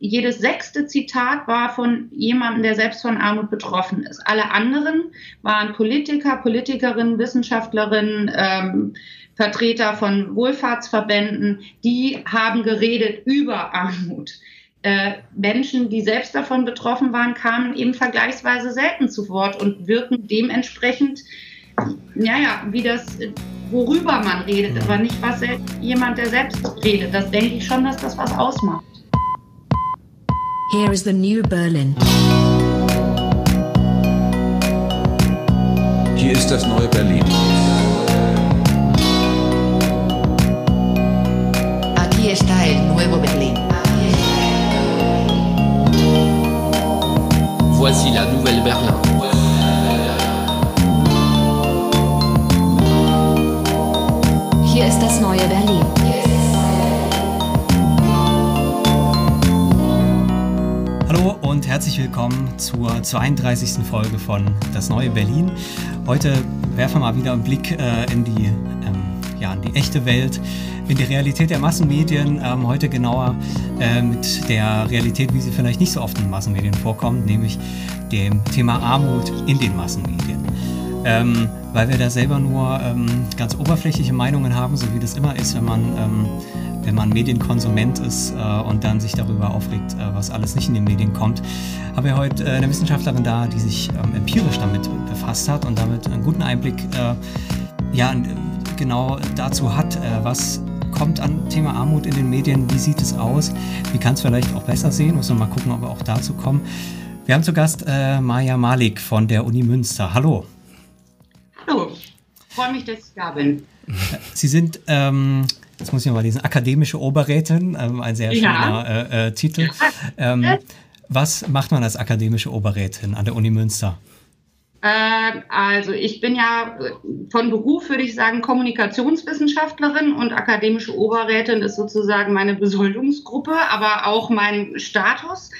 jedes sechste Zitat war von jemandem, der selbst von Armut betroffen ist. Alle anderen waren Politiker, Politikerinnen, Wissenschaftlerinnen, ähm, Vertreter von Wohlfahrtsverbänden, die haben geredet über Armut. Äh, Menschen, die selbst davon betroffen waren, kamen eben vergleichsweise selten zu Wort und wirken dementsprechend, ja, ja, wie das, worüber man redet, aber nicht was jemand, der selbst redet. Das denke ich schon, dass das was ausmacht. Here is the new Berlin. Hier ist das neue Berlin. Aquí está el nuevo Berlin. Voici la nouvelle Berlin. Hier ist das neue Berlin. Hallo und herzlich willkommen zur 32. Folge von Das neue Berlin. Heute werfen wir mal wieder einen Blick äh, in, die, ähm, ja, in die echte Welt, in die Realität der Massenmedien. Ähm, heute genauer äh, mit der Realität, wie sie vielleicht nicht so oft in Massenmedien vorkommt, nämlich dem Thema Armut in den Massenmedien. Ähm, weil wir da selber nur ähm, ganz oberflächliche Meinungen haben, so wie das immer ist, wenn man ähm, wenn man Medienkonsument ist äh, und dann sich darüber aufregt, äh, was alles nicht in den Medien kommt, haben wir heute äh, eine Wissenschaftlerin da, die sich ähm, empirisch damit befasst hat und damit einen guten Einblick ja, genau dazu hat, was kommt an Thema Armut in den Medien, wie sieht es aus, wie kann es vielleicht auch besser sehen, muss man mal gucken, ob wir auch dazu kommen. Wir haben zu Gast äh, Maja Malik von der Uni Münster. Hallo. Hallo, freue mich, dass ich da bin. Sie sind ähm, Jetzt muss ich mal lesen. Akademische Oberrätin, ähm, ein sehr schöner äh, äh, Titel. Ähm, was macht man als akademische Oberrätin an der Uni Münster? Ähm, also ich bin ja von Beruf, würde ich sagen, Kommunikationswissenschaftlerin und akademische Oberrätin ist sozusagen meine Besoldungsgruppe, aber auch mein Status.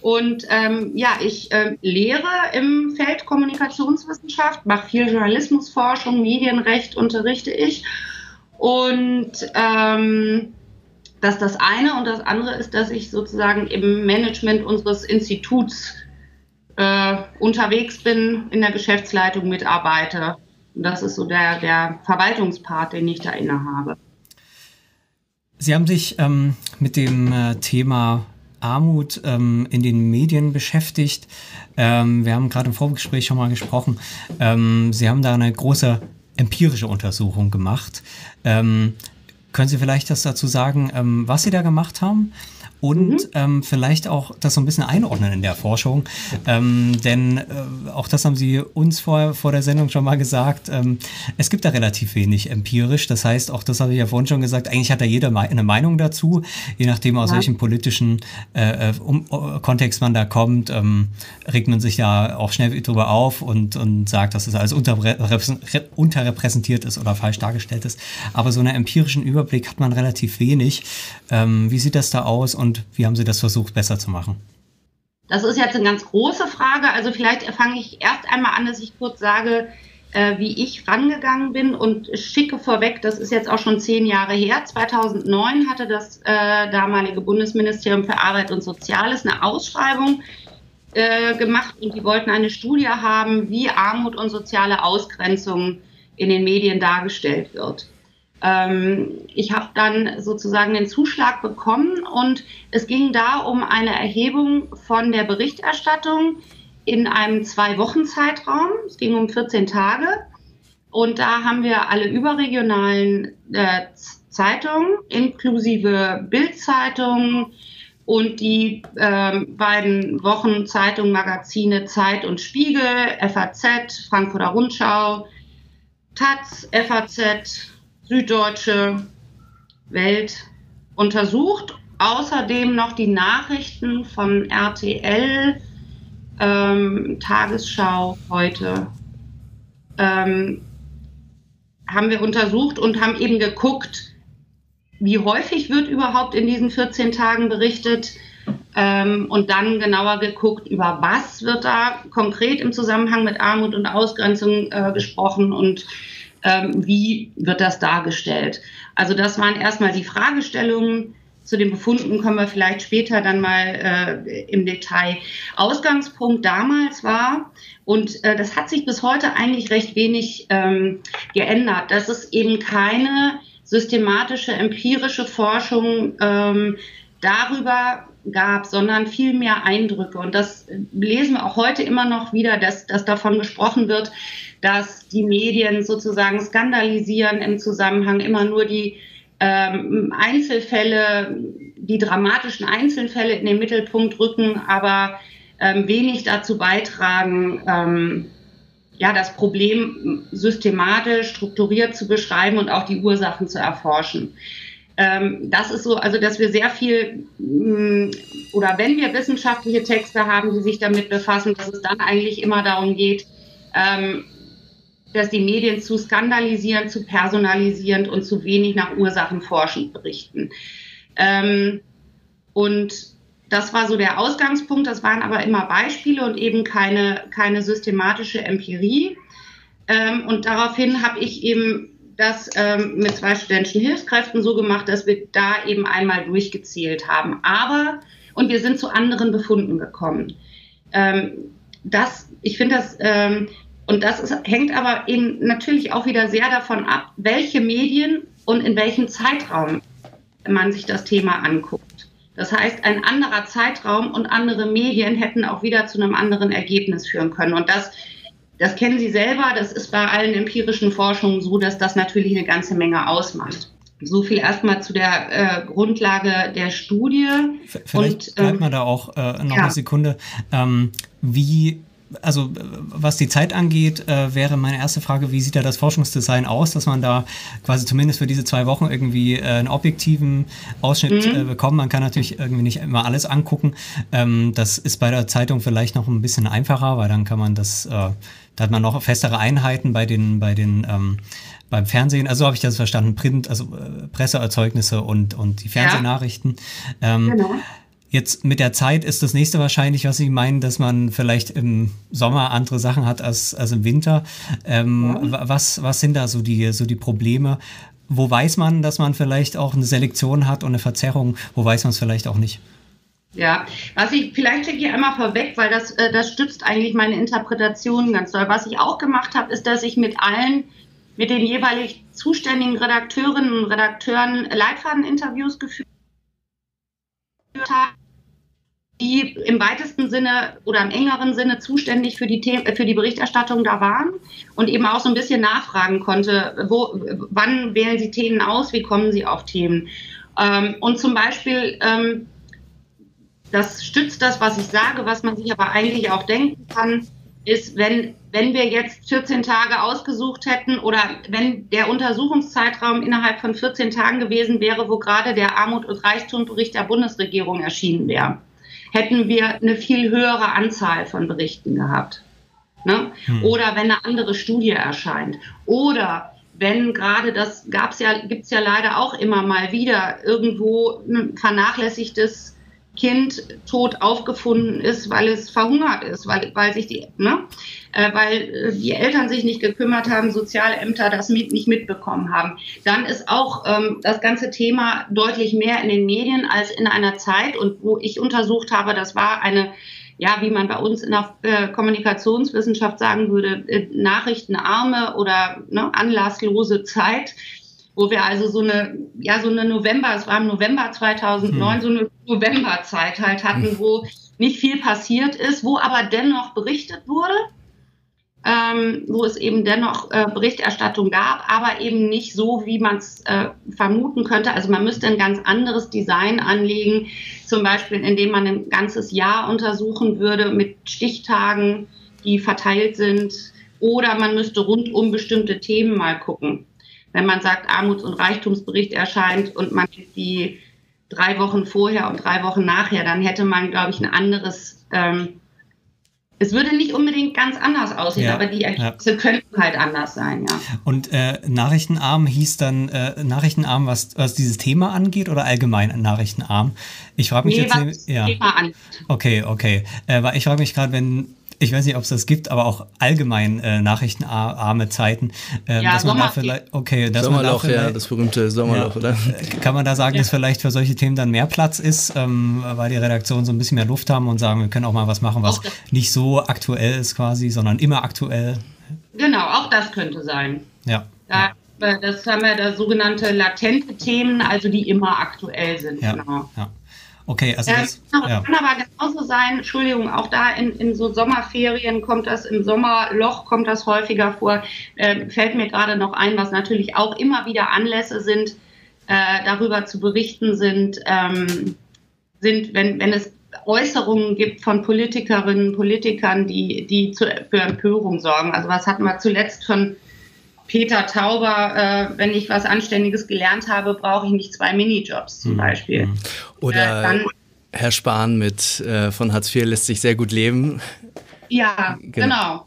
Und ähm, ja, ich äh, lehre im Feld Kommunikationswissenschaft, mache viel Journalismusforschung, Medienrecht unterrichte ich und ähm, das ist das eine. Und das andere ist, dass ich sozusagen im Management unseres Instituts äh, unterwegs bin, in der Geschäftsleitung mitarbeite. Und das ist so der, der Verwaltungspart, den ich da innehabe. Sie haben sich ähm, mit dem äh, Thema Armut ähm, in den Medien beschäftigt. Ähm, wir haben gerade im Vorgespräch schon mal gesprochen. Ähm, Sie haben da eine große empirische Untersuchung gemacht. Ähm, können Sie vielleicht das dazu sagen, ähm, was Sie da gemacht haben? Und mhm. ähm, vielleicht auch das so ein bisschen einordnen in der Forschung. Ähm, denn äh, auch das haben Sie uns vor, vor der Sendung schon mal gesagt. Ähm, es gibt da relativ wenig empirisch. Das heißt, auch das habe ich ja vorhin schon gesagt, eigentlich hat da jeder eine Meinung dazu, je nachdem aus ja. welchem politischen äh, äh um, uh, Kontext man da kommt, ähm, regt man sich ja auch schnell drüber auf und, und sagt, dass es alles unterrepräsentiert ist oder falsch dargestellt ist. Aber so einen empirischen Überblick hat man relativ wenig. Ähm, wie sieht das da aus und und wie haben Sie das versucht, besser zu machen? Das ist jetzt eine ganz große Frage. Also vielleicht fange ich erst einmal an, dass ich kurz sage, äh, wie ich rangegangen bin und schicke vorweg, das ist jetzt auch schon zehn Jahre her. 2009 hatte das äh, damalige Bundesministerium für Arbeit und Soziales eine Ausschreibung äh, gemacht und die wollten eine Studie haben, wie Armut und soziale Ausgrenzung in den Medien dargestellt wird. Ähm, ich habe dann sozusagen den Zuschlag bekommen und es ging da um eine Erhebung von der Berichterstattung in einem zwei-Wochen-Zeitraum. Es ging um 14 Tage. Und da haben wir alle überregionalen äh, Zeitungen, inklusive Bildzeitung und die äh, beiden Wochenzeitungen, Magazine Zeit und Spiegel, FAZ, Frankfurter Rundschau, Taz, FAZ, Süddeutsche Welt untersucht. Außerdem noch die Nachrichten von RTL, ähm, Tagesschau heute ähm, haben wir untersucht und haben eben geguckt, wie häufig wird überhaupt in diesen 14 Tagen berichtet ähm, und dann genauer geguckt, über was wird da konkret im Zusammenhang mit Armut und Ausgrenzung äh, gesprochen und ähm, wie wird das dargestellt. Also das waren erstmal die Fragestellungen, zu den Befunden kommen wir vielleicht später dann mal äh, im Detail. Ausgangspunkt damals war, und äh, das hat sich bis heute eigentlich recht wenig ähm, geändert, dass es eben keine systematische empirische Forschung ähm, darüber gab, sondern viel mehr Eindrücke. Und das lesen wir auch heute immer noch wieder, dass, dass davon gesprochen wird, dass die Medien sozusagen skandalisieren im Zusammenhang immer nur die ähm, Einzelfälle, die dramatischen Einzelfälle in den Mittelpunkt rücken, aber ähm, wenig dazu beitragen, ähm, ja, das Problem systematisch, strukturiert zu beschreiben und auch die Ursachen zu erforschen. Ähm, das ist so, also dass wir sehr viel mm, oder wenn wir wissenschaftliche Texte haben, die sich damit befassen, dass es dann eigentlich immer darum geht, ähm, dass die Medien zu skandalisieren, zu personalisierend und zu wenig nach Ursachen forschend berichten. Ähm, und das war so der Ausgangspunkt. Das waren aber immer Beispiele und eben keine, keine systematische Empirie. Ähm, und daraufhin habe ich eben das ähm, mit zwei studentischen Hilfskräften so gemacht, dass wir da eben einmal durchgezählt haben. Aber, und wir sind zu anderen Befunden gekommen. Ähm, das, ich finde das, ähm, und das ist, hängt aber eben natürlich auch wieder sehr davon ab, welche Medien und in welchem Zeitraum man sich das Thema anguckt. Das heißt, ein anderer Zeitraum und andere Medien hätten auch wieder zu einem anderen Ergebnis führen können. Und das, das kennen Sie selber, das ist bei allen empirischen Forschungen so, dass das natürlich eine ganze Menge ausmacht. So viel erstmal zu der äh, Grundlage der Studie. Vielleicht und, bleibt ähm, man da auch äh, noch ja. eine Sekunde. Ähm, wie also was die Zeit angeht, äh, wäre meine erste Frage, wie sieht da das Forschungsdesign aus, dass man da quasi zumindest für diese zwei Wochen irgendwie äh, einen objektiven Ausschnitt mhm. äh, bekommt. Man kann natürlich irgendwie nicht immer alles angucken. Ähm, das ist bei der Zeitung vielleicht noch ein bisschen einfacher, weil dann kann man das, äh, da hat man noch festere Einheiten bei den, bei den ähm, beim Fernsehen, also so habe ich das verstanden, Print, also äh, Presseerzeugnisse und, und die Fernsehnachrichten. Ja. Ähm, genau. Jetzt mit der Zeit ist das nächste wahrscheinlich, was Sie meinen, dass man vielleicht im Sommer andere Sachen hat als, als im Winter. Ähm, ja. was, was sind da so die, so die Probleme? Wo weiß man, dass man vielleicht auch eine Selektion hat und eine Verzerrung? Wo weiß man es vielleicht auch nicht? Ja, was ich, vielleicht schicke ich einmal vorweg, weil das, äh, das stützt eigentlich meine Interpretation ganz doll. Was ich auch gemacht habe, ist, dass ich mit allen, mit den jeweilig zuständigen Redakteurinnen und Redakteuren Leitfadeninterviews geführt habe die im weitesten Sinne oder im engeren Sinne zuständig für die, für die Berichterstattung da waren und eben auch so ein bisschen nachfragen konnte, wo, wann wählen Sie Themen aus, wie kommen Sie auf Themen. Ähm, und zum Beispiel, ähm, das stützt das, was ich sage, was man sich aber eigentlich auch denken kann, ist, wenn, wenn wir jetzt 14 Tage ausgesucht hätten oder wenn der Untersuchungszeitraum innerhalb von 14 Tagen gewesen wäre, wo gerade der Armut- und Reichtumbericht der Bundesregierung erschienen wäre hätten wir eine viel höhere Anzahl von Berichten gehabt. Ne? Hm. Oder wenn eine andere Studie erscheint. Oder wenn gerade das gab's ja, gibt's ja leider auch immer mal wieder irgendwo ein vernachlässigtes Kind tot aufgefunden ist, weil es verhungert ist, weil, weil sich die, ne, weil äh, die Eltern sich nicht gekümmert haben, Sozialämter das nicht mitbekommen haben. Dann ist auch ähm, das ganze Thema deutlich mehr in den Medien als in einer Zeit und wo ich untersucht habe, das war eine ja, wie man bei uns in der äh, Kommunikationswissenschaft sagen würde, äh, nachrichtenarme oder ne, anlasslose Zeit wo wir also so eine, ja, so eine November, es war im November 2009, hm. so eine Novemberzeit halt hatten, hm. wo nicht viel passiert ist, wo aber dennoch berichtet wurde, ähm, wo es eben dennoch äh, Berichterstattung gab, aber eben nicht so, wie man es äh, vermuten könnte. Also man müsste ein ganz anderes Design anlegen, zum Beispiel indem man ein ganzes Jahr untersuchen würde mit Stichtagen, die verteilt sind, oder man müsste rund um bestimmte Themen mal gucken wenn man sagt, Armuts- und Reichtumsbericht erscheint und man die drei Wochen vorher und drei Wochen nachher, dann hätte man, glaube ich, ein anderes, ähm, es würde nicht unbedingt ganz anders aussehen, ja, aber die Ergebnisse ja. könnten halt anders sein, ja. Und äh, Nachrichtenarm hieß dann äh, Nachrichtenarm, was, was dieses Thema angeht oder allgemein Nachrichtenarm? Ich frage mich nee, jetzt, was ja. Thema angeht. Okay, okay. Äh, weil ich frage mich gerade, wenn ich weiß nicht, ob es das gibt, aber auch allgemein äh, nachrichtenarme Zeiten. Ähm, ja, dass man da vielleicht, okay, dass Sommerloch, man da ja, das berühmte Sommerloch, ja, oder? Kann man da sagen, ja. dass vielleicht für solche Themen dann mehr Platz ist, ähm, weil die Redaktionen so ein bisschen mehr Luft haben und sagen, wir können auch mal was machen, was nicht so aktuell ist quasi, sondern immer aktuell. Genau, auch das könnte sein. Ja. Da, äh, das haben wir da sogenannte latente Themen, also die immer aktuell sind. Ja. Genau. Ja. Okay, also das, äh, ja. kann aber genauso sein, Entschuldigung, auch da in, in so Sommerferien kommt das, im Sommerloch kommt das häufiger vor. Äh, fällt mir gerade noch ein, was natürlich auch immer wieder Anlässe sind, äh, darüber zu berichten sind, ähm, sind, wenn, wenn es Äußerungen gibt von Politikerinnen, Politikern, die, die zu, für Empörung sorgen. Also was hatten wir zuletzt von Peter Tauber, äh, wenn ich was Anständiges gelernt habe, brauche ich nicht zwei Minijobs zum mhm. Beispiel. Mhm. Oder äh, dann, Herr Spahn mit äh, von Hartz IV lässt sich sehr gut leben. Ja, genau. genau.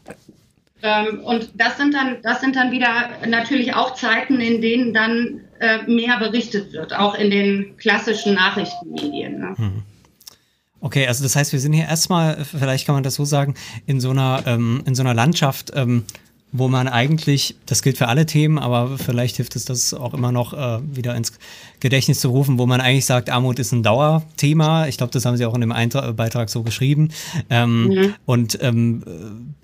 Ähm, und das sind dann, das sind dann wieder natürlich auch Zeiten, in denen dann äh, mehr berichtet wird, auch in den klassischen Nachrichtenmedien. Ne? Mhm. Okay, also das heißt, wir sind hier erstmal, vielleicht kann man das so sagen, in so einer, ähm, in so einer Landschaft, ähm, wo man eigentlich, das gilt für alle Themen, aber vielleicht hilft es das auch immer noch äh, wieder ins Gedächtnis zu rufen, wo man eigentlich sagt, Armut ist ein Dauerthema. Ich glaube, das haben Sie auch in dem Eintrag, Beitrag so geschrieben. Ähm, mhm. Und ähm,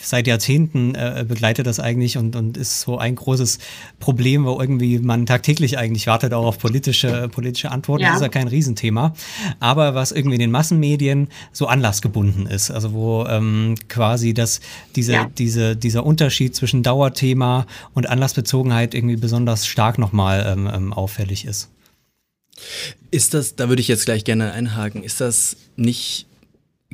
seit Jahrzehnten äh, begleitet das eigentlich und, und ist so ein großes Problem, wo irgendwie man tagtäglich eigentlich wartet auch auf politische, politische Antworten. Ja. Das ist ja kein Riesenthema. Aber was irgendwie in den Massenmedien so anlassgebunden ist, also wo ähm, quasi das, diese, ja. diese, dieser Unterschied zwischen Dauerthema und Anlassbezogenheit irgendwie besonders stark nochmal ähm, ähm, auffällig ist. Ist das, da würde ich jetzt gleich gerne einhaken, ist das nicht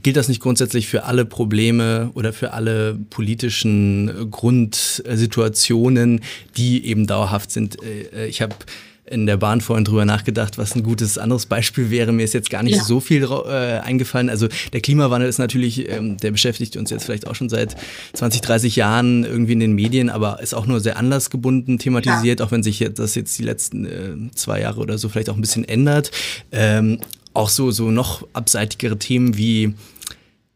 Gilt das nicht grundsätzlich für alle Probleme oder für alle politischen Grundsituationen, die eben dauerhaft sind? Äh, ich habe in der Bahn vorhin drüber nachgedacht, was ein gutes anderes Beispiel wäre. Mir ist jetzt gar nicht ja. so viel äh, eingefallen. Also der Klimawandel ist natürlich, ähm, der beschäftigt uns jetzt vielleicht auch schon seit 20, 30 Jahren irgendwie in den Medien, aber ist auch nur sehr anlassgebunden thematisiert, ja. auch wenn sich jetzt, das jetzt die letzten äh, zwei Jahre oder so vielleicht auch ein bisschen ändert. Ähm, auch so, so noch abseitigere Themen wie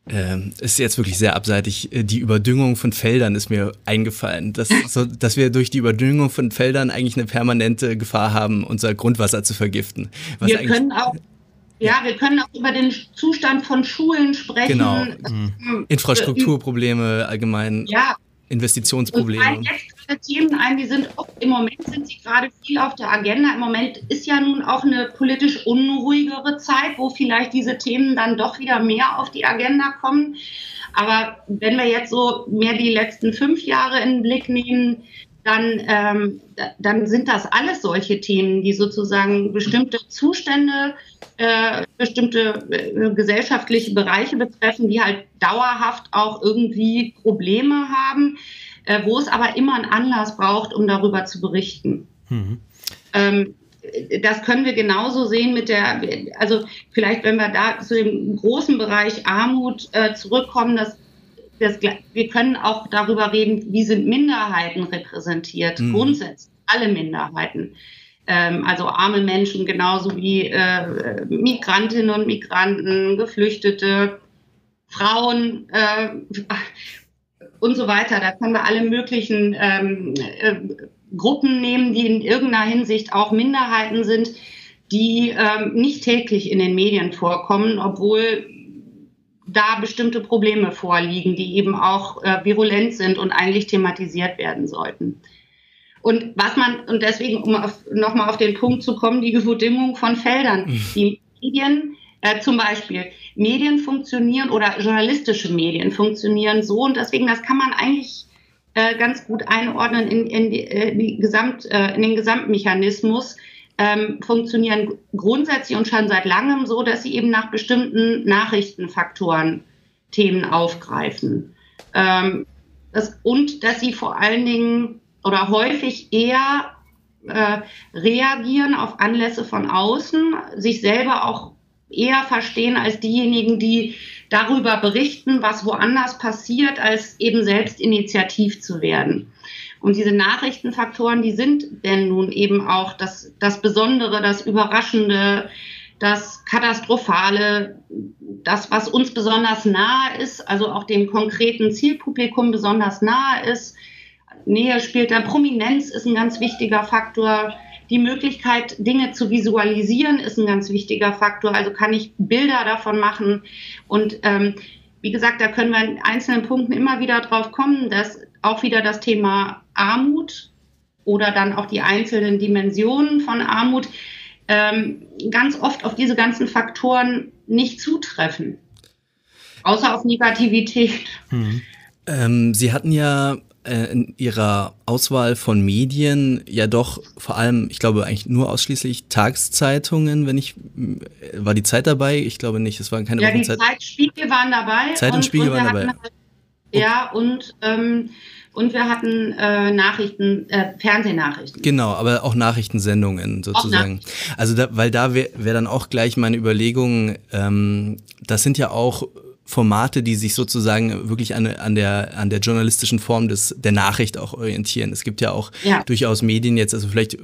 äh, ist jetzt wirklich sehr abseitig. Äh, die Überdüngung von Feldern ist mir eingefallen, dass, so, dass wir durch die Überdüngung von Feldern eigentlich eine permanente Gefahr haben, unser Grundwasser zu vergiften. wir können auch ja, wir können auch über den Zustand von Schulen sprechen. Genau. Mhm. Infrastrukturprobleme allgemein. Ja, Investitionsprobleme. Jetzt Themen ein, die sind oft, im Moment sind sie gerade viel auf der Agenda. Im Moment ist ja nun auch eine politisch unruhigere Zeit, wo vielleicht diese Themen dann doch wieder mehr auf die Agenda kommen. Aber wenn wir jetzt so mehr die letzten fünf Jahre in den Blick nehmen, dann, ähm, dann sind das alles solche Themen, die sozusagen bestimmte Zustände, äh, bestimmte äh, gesellschaftliche Bereiche betreffen, die halt dauerhaft auch irgendwie Probleme haben, äh, wo es aber immer einen Anlass braucht, um darüber zu berichten. Mhm. Ähm, das können wir genauso sehen mit der, also vielleicht, wenn wir da zu dem großen Bereich Armut äh, zurückkommen, dass das, wir können auch darüber reden, wie sind Minderheiten repräsentiert, mhm. grundsätzlich alle Minderheiten. Ähm, also arme Menschen genauso wie äh, Migrantinnen und Migranten, Geflüchtete, Frauen äh, und so weiter. Da können wir alle möglichen ähm, äh, Gruppen nehmen, die in irgendeiner Hinsicht auch Minderheiten sind, die ähm, nicht täglich in den Medien vorkommen, obwohl da bestimmte Probleme vorliegen, die eben auch äh, virulent sind und eigentlich thematisiert werden sollten. Und was man, und deswegen, um nochmal auf den Punkt zu kommen, die Überdüngung von Feldern. Mhm. Die Medien, äh, zum Beispiel, Medien funktionieren oder journalistische Medien funktionieren so und deswegen, das kann man eigentlich äh, ganz gut einordnen in, in, die, äh, die Gesamt, äh, in den Gesamtmechanismus ähm, funktionieren grundsätzlich und schon seit langem so, dass sie eben nach bestimmten Nachrichtenfaktoren Themen aufgreifen. Ähm, das, und dass sie vor allen Dingen oder häufig eher äh, reagieren auf Anlässe von außen, sich selber auch eher verstehen als diejenigen, die darüber berichten, was woanders passiert, als eben selbst initiativ zu werden. Und diese Nachrichtenfaktoren, die sind denn nun eben auch das, das Besondere, das Überraschende, das Katastrophale, das, was uns besonders nahe ist, also auch dem konkreten Zielpublikum besonders nahe ist. Nähe spielt da, Prominenz ist ein ganz wichtiger Faktor. Die Möglichkeit, Dinge zu visualisieren, ist ein ganz wichtiger Faktor. Also kann ich Bilder davon machen. Und ähm, wie gesagt, da können wir in einzelnen Punkten immer wieder drauf kommen, dass auch wieder das Thema Armut oder dann auch die einzelnen Dimensionen von Armut ähm, ganz oft auf diese ganzen Faktoren nicht zutreffen. Außer auf Negativität. Hm. Ähm, Sie hatten ja in Ihrer Auswahl von Medien ja doch vor allem, ich glaube eigentlich nur ausschließlich Tageszeitungen, wenn ich, äh, war die Zeit dabei? Ich glaube nicht, es waren keine Ja, die Zeit, Spiegel waren dabei. Zeit und, und Spiegel waren dabei. Halt, ja, und ähm, und wir hatten äh, Nachrichten, äh, Fernsehnachrichten. Genau, aber auch Nachrichtensendungen sozusagen. Auch also da, weil da wäre wär dann auch gleich meine Überlegung, ähm, das sind ja auch Formate, die sich sozusagen wirklich an, an, der, an der journalistischen Form des, der Nachricht auch orientieren. Es gibt ja auch ja. durchaus Medien jetzt, also vielleicht,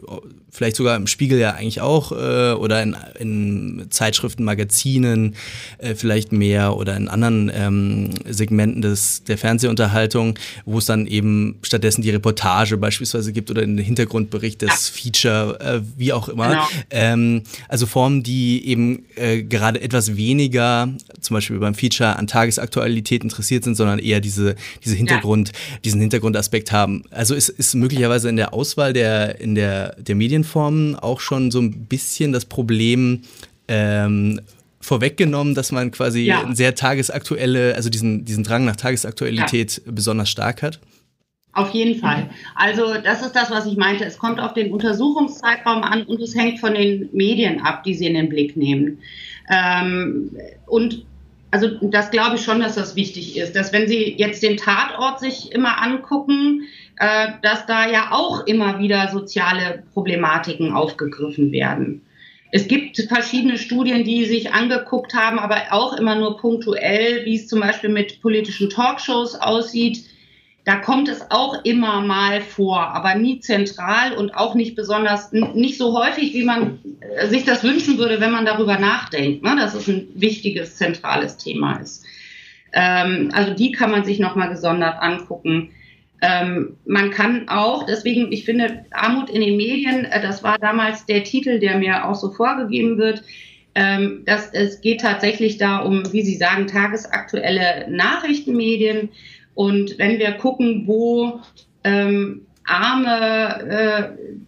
vielleicht sogar im Spiegel ja eigentlich auch äh, oder in, in Zeitschriften, Magazinen äh, vielleicht mehr oder in anderen ähm, Segmenten des, der Fernsehunterhaltung, wo es dann eben stattdessen die Reportage beispielsweise gibt oder den Hintergrundbericht des ja. Feature, äh, wie auch immer. Genau. Ähm, also Formen, die eben äh, gerade etwas weniger, zum Beispiel beim Feature, an Tagesaktualität interessiert sind, sondern eher diese, diese Hintergrund, ja. diesen Hintergrundaspekt haben. Also ist, ist möglicherweise in der Auswahl der, in der, der Medienformen auch schon so ein bisschen das Problem, ähm, vorweggenommen, dass man quasi ja. sehr tagesaktuelle, also diesen, diesen Drang nach Tagesaktualität ja. besonders stark hat? Auf jeden Fall. Also das ist das, was ich meinte. Es kommt auf den Untersuchungszeitraum an und es hängt von den Medien ab, die Sie in den Blick nehmen. Ähm, und also das glaube ich schon, dass das wichtig ist, dass wenn Sie jetzt den Tatort sich immer angucken, äh, dass da ja auch immer wieder soziale Problematiken aufgegriffen werden. Es gibt verschiedene Studien, die sich angeguckt haben, aber auch immer nur punktuell, wie es zum Beispiel mit politischen Talkshows aussieht da kommt es auch immer mal vor, aber nie zentral und auch nicht besonders, nicht so häufig, wie man äh, sich das wünschen würde, wenn man darüber nachdenkt, ne, dass es ein wichtiges, zentrales Thema ist. Ähm, also die kann man sich nochmal gesondert angucken. Ähm, man kann auch, deswegen, ich finde, Armut in den Medien, äh, das war damals der Titel, der mir auch so vorgegeben wird, ähm, dass es geht tatsächlich da um, wie Sie sagen, tagesaktuelle Nachrichtenmedien und wenn wir gucken, wo ähm, arme äh,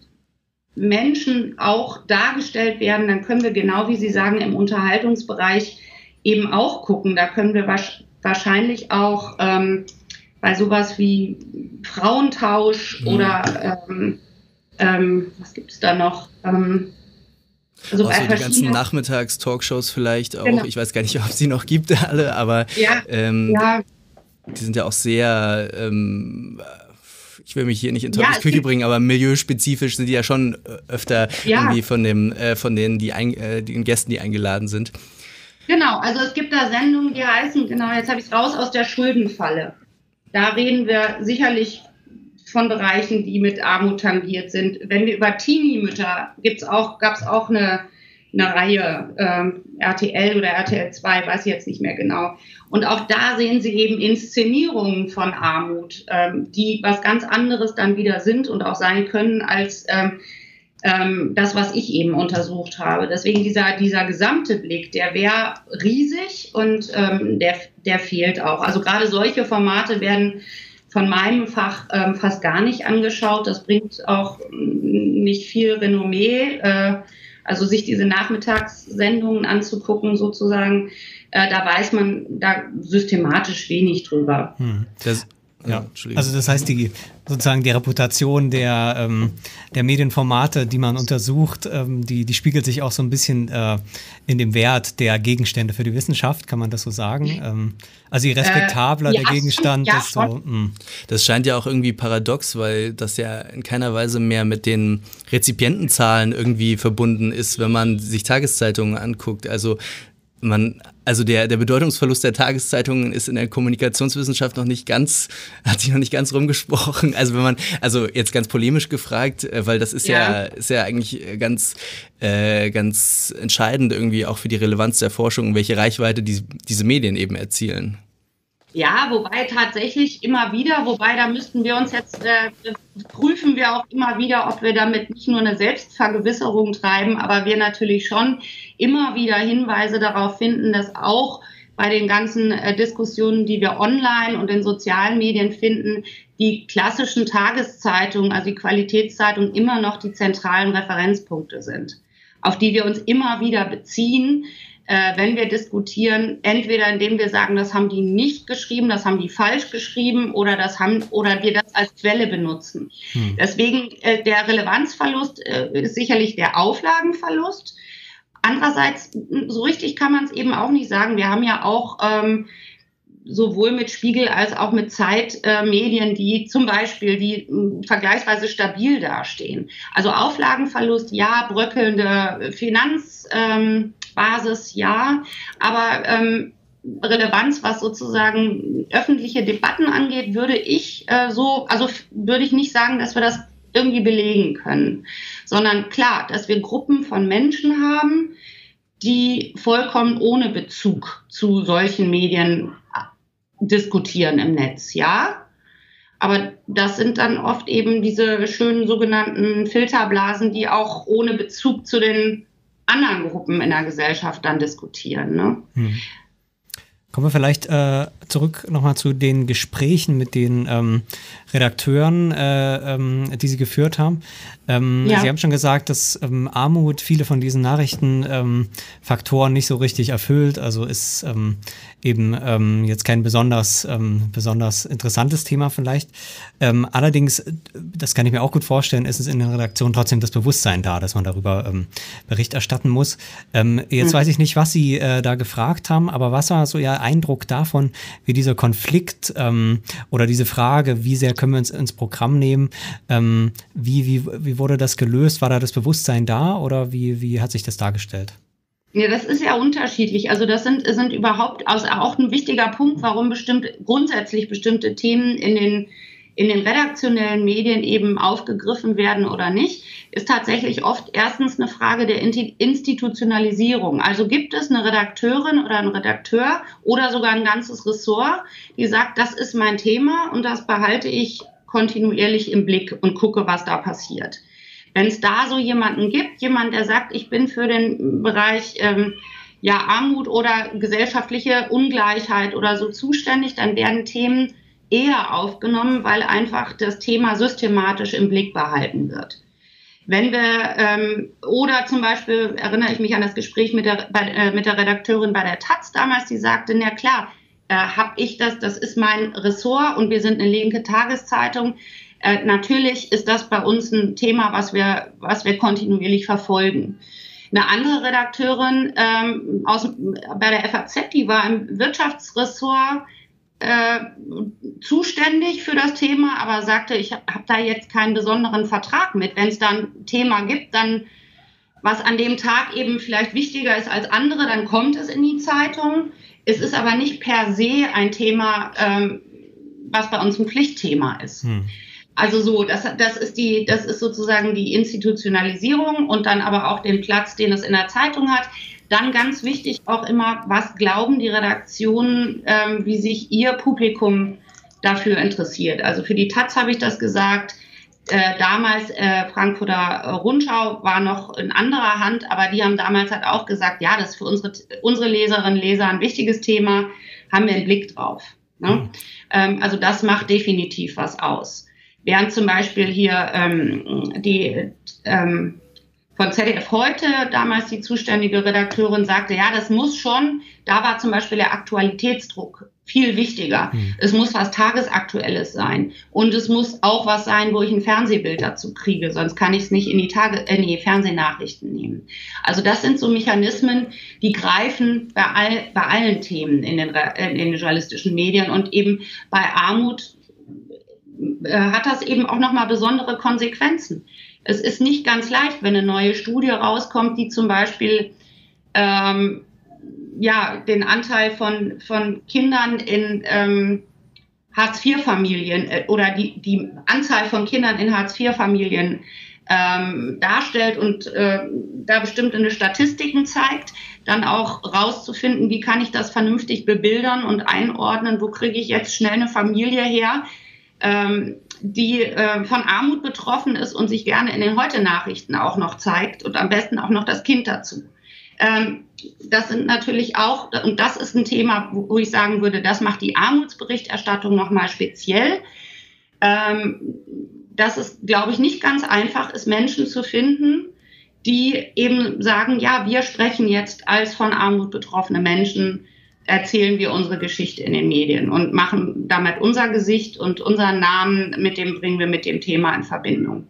Menschen auch dargestellt werden, dann können wir genau wie Sie sagen im Unterhaltungsbereich eben auch gucken. Da können wir wahrscheinlich auch ähm, bei sowas wie Frauentausch mhm. oder ähm, ähm, was gibt es da noch? Ähm, also bei die ganzen Nachmittags-Talkshows vielleicht auch. Genau. Ich weiß gar nicht, ob es die noch gibt, alle, aber ja, ähm, ja die sind ja auch sehr, ähm, ich will mich hier nicht in Teufels ja, Küche bringen, aber milieuspezifisch sind die ja schon äh, öfter ja. irgendwie von dem, äh, von denen, die ein, äh, den Gästen, die eingeladen sind. Genau, also es gibt da Sendungen, die heißen, genau, jetzt habe ich es raus aus der Schuldenfalle. Da reden wir sicherlich von Bereichen, die mit Armut tangiert sind. Wenn wir über Teenie-Mütter auch, gab es auch eine eine Reihe, ähm, RTL oder RTL 2, weiß ich jetzt nicht mehr genau. Und auch da sehen Sie eben Inszenierungen von Armut, ähm, die was ganz anderes dann wieder sind und auch sein können als ähm, ähm, das, was ich eben untersucht habe. Deswegen dieser, dieser gesamte Blick, der wäre riesig und ähm, der, der fehlt auch. Also gerade solche Formate werden von meinem Fach ähm, fast gar nicht angeschaut. Das bringt auch nicht viel Renommee. Äh, also sich diese Nachmittagssendungen anzugucken, sozusagen, äh, da weiß man da systematisch wenig drüber. Hm. Das, ja, also das heißt, die sozusagen die Reputation der, ähm, der Medienformate, die man untersucht, ähm, die, die spiegelt sich auch so ein bisschen äh, in dem Wert der Gegenstände für die Wissenschaft, kann man das so sagen? Ähm, also je respektabler äh, ja, der Gegenstand, ja, desto. Mh. Hm. Das scheint ja auch irgendwie paradox, weil das ja in keiner Weise mehr mit den Rezipientenzahlen irgendwie verbunden ist, wenn man sich Tageszeitungen anguckt. Also man, also der, der Bedeutungsverlust der Tageszeitungen ist in der Kommunikationswissenschaft noch nicht ganz, hat sich noch nicht ganz rumgesprochen. Also wenn man, also jetzt ganz polemisch gefragt, äh, weil das ist ja, ja ist ja eigentlich ganz, äh, ganz entscheidend irgendwie auch für die Relevanz der Forschung, welche Reichweite die, diese Medien eben erzielen. Ja, wobei tatsächlich immer wieder, wobei da müssten wir uns jetzt, äh, prüfen wir auch immer wieder, ob wir damit nicht nur eine Selbstvergewisserung treiben, aber wir natürlich schon immer wieder Hinweise darauf finden, dass auch bei den ganzen äh, Diskussionen, die wir online und in sozialen Medien finden, die klassischen Tageszeitungen, also die Qualitätszeitungen immer noch die zentralen Referenzpunkte sind, auf die wir uns immer wieder beziehen äh, wenn wir diskutieren, entweder indem wir sagen, das haben die nicht geschrieben, das haben die falsch geschrieben oder das haben oder wir das als Quelle benutzen. Hm. Deswegen äh, der Relevanzverlust äh, ist sicherlich der Auflagenverlust. Andererseits, so richtig kann man es eben auch nicht sagen. Wir haben ja auch ähm, sowohl mit Spiegel als auch mit Zeitmedien, äh, die zum Beispiel die äh, vergleichsweise stabil dastehen. Also Auflagenverlust, ja, bröckelnde Finanz. Ähm, ja, aber ähm, Relevanz, was sozusagen öffentliche Debatten angeht, würde ich äh, so, also würde ich nicht sagen, dass wir das irgendwie belegen können, sondern klar, dass wir Gruppen von Menschen haben, die vollkommen ohne Bezug zu solchen Medien diskutieren im Netz, ja. Aber das sind dann oft eben diese schönen sogenannten Filterblasen, die auch ohne Bezug zu den anderen Gruppen in der Gesellschaft dann diskutieren. Ne? Hm. Kommen wir vielleicht äh, zurück nochmal zu den Gesprächen mit den ähm, Redakteuren, äh, ähm, die Sie geführt haben. Ähm, ja. Sie haben schon gesagt, dass ähm, Armut viele von diesen Nachrichtenfaktoren nicht so richtig erfüllt. Also ist ähm, eben ähm, jetzt kein besonders, besonders interessantes Thema vielleicht. allerdings, das kann ich mir auch gut vorstellen, ist es in den Redaktionen trotzdem das Bewusstsein da, dass man darüber Bericht erstatten muss. jetzt mhm. weiß ich nicht, was Sie äh, da gefragt haben, aber was war so Ihr Eindruck davon, wie dieser Konflikt ähm, oder diese Frage, wie sehr können wir uns ins Programm nehmen, ähm, wie, wie, wie wurde das gelöst? War da das Bewusstsein da oder wie, wie hat sich das dargestellt? Ja, das ist ja unterschiedlich. Also das sind, sind überhaupt also auch ein wichtiger Punkt, warum bestimmt grundsätzlich bestimmte Themen in den in den redaktionellen Medien eben aufgegriffen werden oder nicht, ist tatsächlich oft erstens eine Frage der Institutionalisierung. Also gibt es eine Redakteurin oder einen Redakteur oder sogar ein ganzes Ressort, die sagt, das ist mein Thema und das behalte ich kontinuierlich im Blick und gucke, was da passiert. Wenn es da so jemanden gibt, jemand, der sagt, ich bin für den Bereich ähm, ja, Armut oder gesellschaftliche Ungleichheit oder so zuständig, dann werden Themen eher aufgenommen, weil einfach das Thema systematisch im Blick behalten wird. Wenn wir, ähm, oder zum Beispiel erinnere ich mich an das Gespräch mit der, bei, äh, mit der Redakteurin bei der Taz damals, die sagte, na klar, äh, habe ich das, das ist mein Ressort und wir sind eine linke Tageszeitung. Äh, natürlich ist das bei uns ein Thema, was wir, was wir kontinuierlich verfolgen. Eine andere Redakteurin ähm, aus, bei der FAZ, die war im Wirtschaftsressort, äh, zuständig für das Thema, aber sagte, ich habe hab da jetzt keinen besonderen Vertrag mit. Wenn es da ein Thema gibt, dann was an dem Tag eben vielleicht wichtiger ist als andere, dann kommt es in die Zeitung. Es ist aber nicht per se ein Thema, ähm, was bei uns ein Pflichtthema ist. Hm. Also so, das, das ist die, das ist sozusagen die Institutionalisierung und dann aber auch den Platz, den es in der Zeitung hat. Dann ganz wichtig auch immer, was glauben die Redaktionen, ähm, wie sich ihr Publikum dafür interessiert. Also für die Taz habe ich das gesagt. Äh, damals äh, Frankfurter Rundschau war noch in anderer Hand, aber die haben damals halt auch gesagt, ja, das ist für unsere, unsere Leserinnen und Leser ein wichtiges Thema, haben wir einen Blick drauf. Ne? Mhm. Ähm, also das macht definitiv was aus. Während zum Beispiel hier ähm, die ähm, von ZDF heute, damals die zuständige Redakteurin, sagte, ja, das muss schon, da war zum Beispiel der Aktualitätsdruck viel wichtiger. Mhm. Es muss was Tagesaktuelles sein. Und es muss auch was sein, wo ich ein Fernsehbild dazu kriege, sonst kann ich es nicht in die, Tage, in die Fernsehnachrichten nehmen. Also das sind so Mechanismen, die greifen bei, all, bei allen Themen in den, in den journalistischen Medien und eben bei Armut äh, hat das eben auch nochmal besondere Konsequenzen. Es ist nicht ganz leicht, wenn eine neue Studie rauskommt, die zum Beispiel ähm, ja, den Anteil von, von Kindern in ähm, Hartz-IV-Familien äh, oder die, die Anzahl von Kindern in Hartz-IV-Familien ähm, darstellt und äh, da bestimmte Statistiken zeigt, dann auch rauszufinden, wie kann ich das vernünftig bebildern und einordnen, wo kriege ich jetzt schnell eine Familie her, ähm, die äh, von Armut betroffen ist und sich gerne in den Heute-Nachrichten auch noch zeigt und am besten auch noch das Kind dazu. Ähm, das sind natürlich auch, und das ist ein Thema, wo ich sagen würde, das macht die Armutsberichterstattung nochmal speziell. Ähm, dass es, glaube ich, nicht ganz einfach ist, Menschen zu finden, die eben sagen, ja, wir sprechen jetzt als von Armut betroffene Menschen, erzählen wir unsere Geschichte in den Medien und machen damit unser Gesicht und unseren Namen mit dem bringen wir mit dem Thema in Verbindung.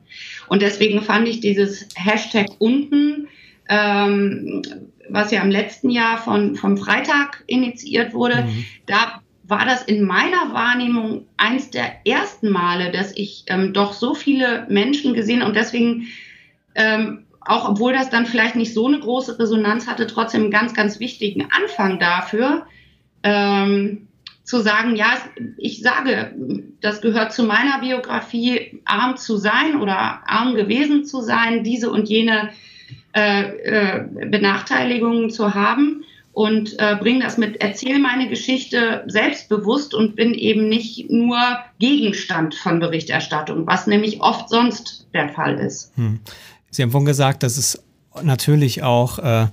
Und deswegen fand ich dieses Hashtag unten, ähm, was ja im letzten Jahr von, vom Freitag initiiert wurde, mhm. da war das in meiner Wahrnehmung eins der ersten Male, dass ich ähm, doch so viele Menschen gesehen und deswegen, ähm, auch obwohl das dann vielleicht nicht so eine große Resonanz hatte, trotzdem einen ganz, ganz wichtigen Anfang dafür, ähm, zu sagen, ja, ich sage, das gehört zu meiner Biografie, arm zu sein oder arm gewesen zu sein, diese und jene äh, äh, Benachteiligungen zu haben und äh, bringe das mit, erzähle meine Geschichte selbstbewusst und bin eben nicht nur Gegenstand von Berichterstattung, was nämlich oft sonst der Fall ist. Hm. Sie haben vorhin gesagt, dass es natürlich auch äh,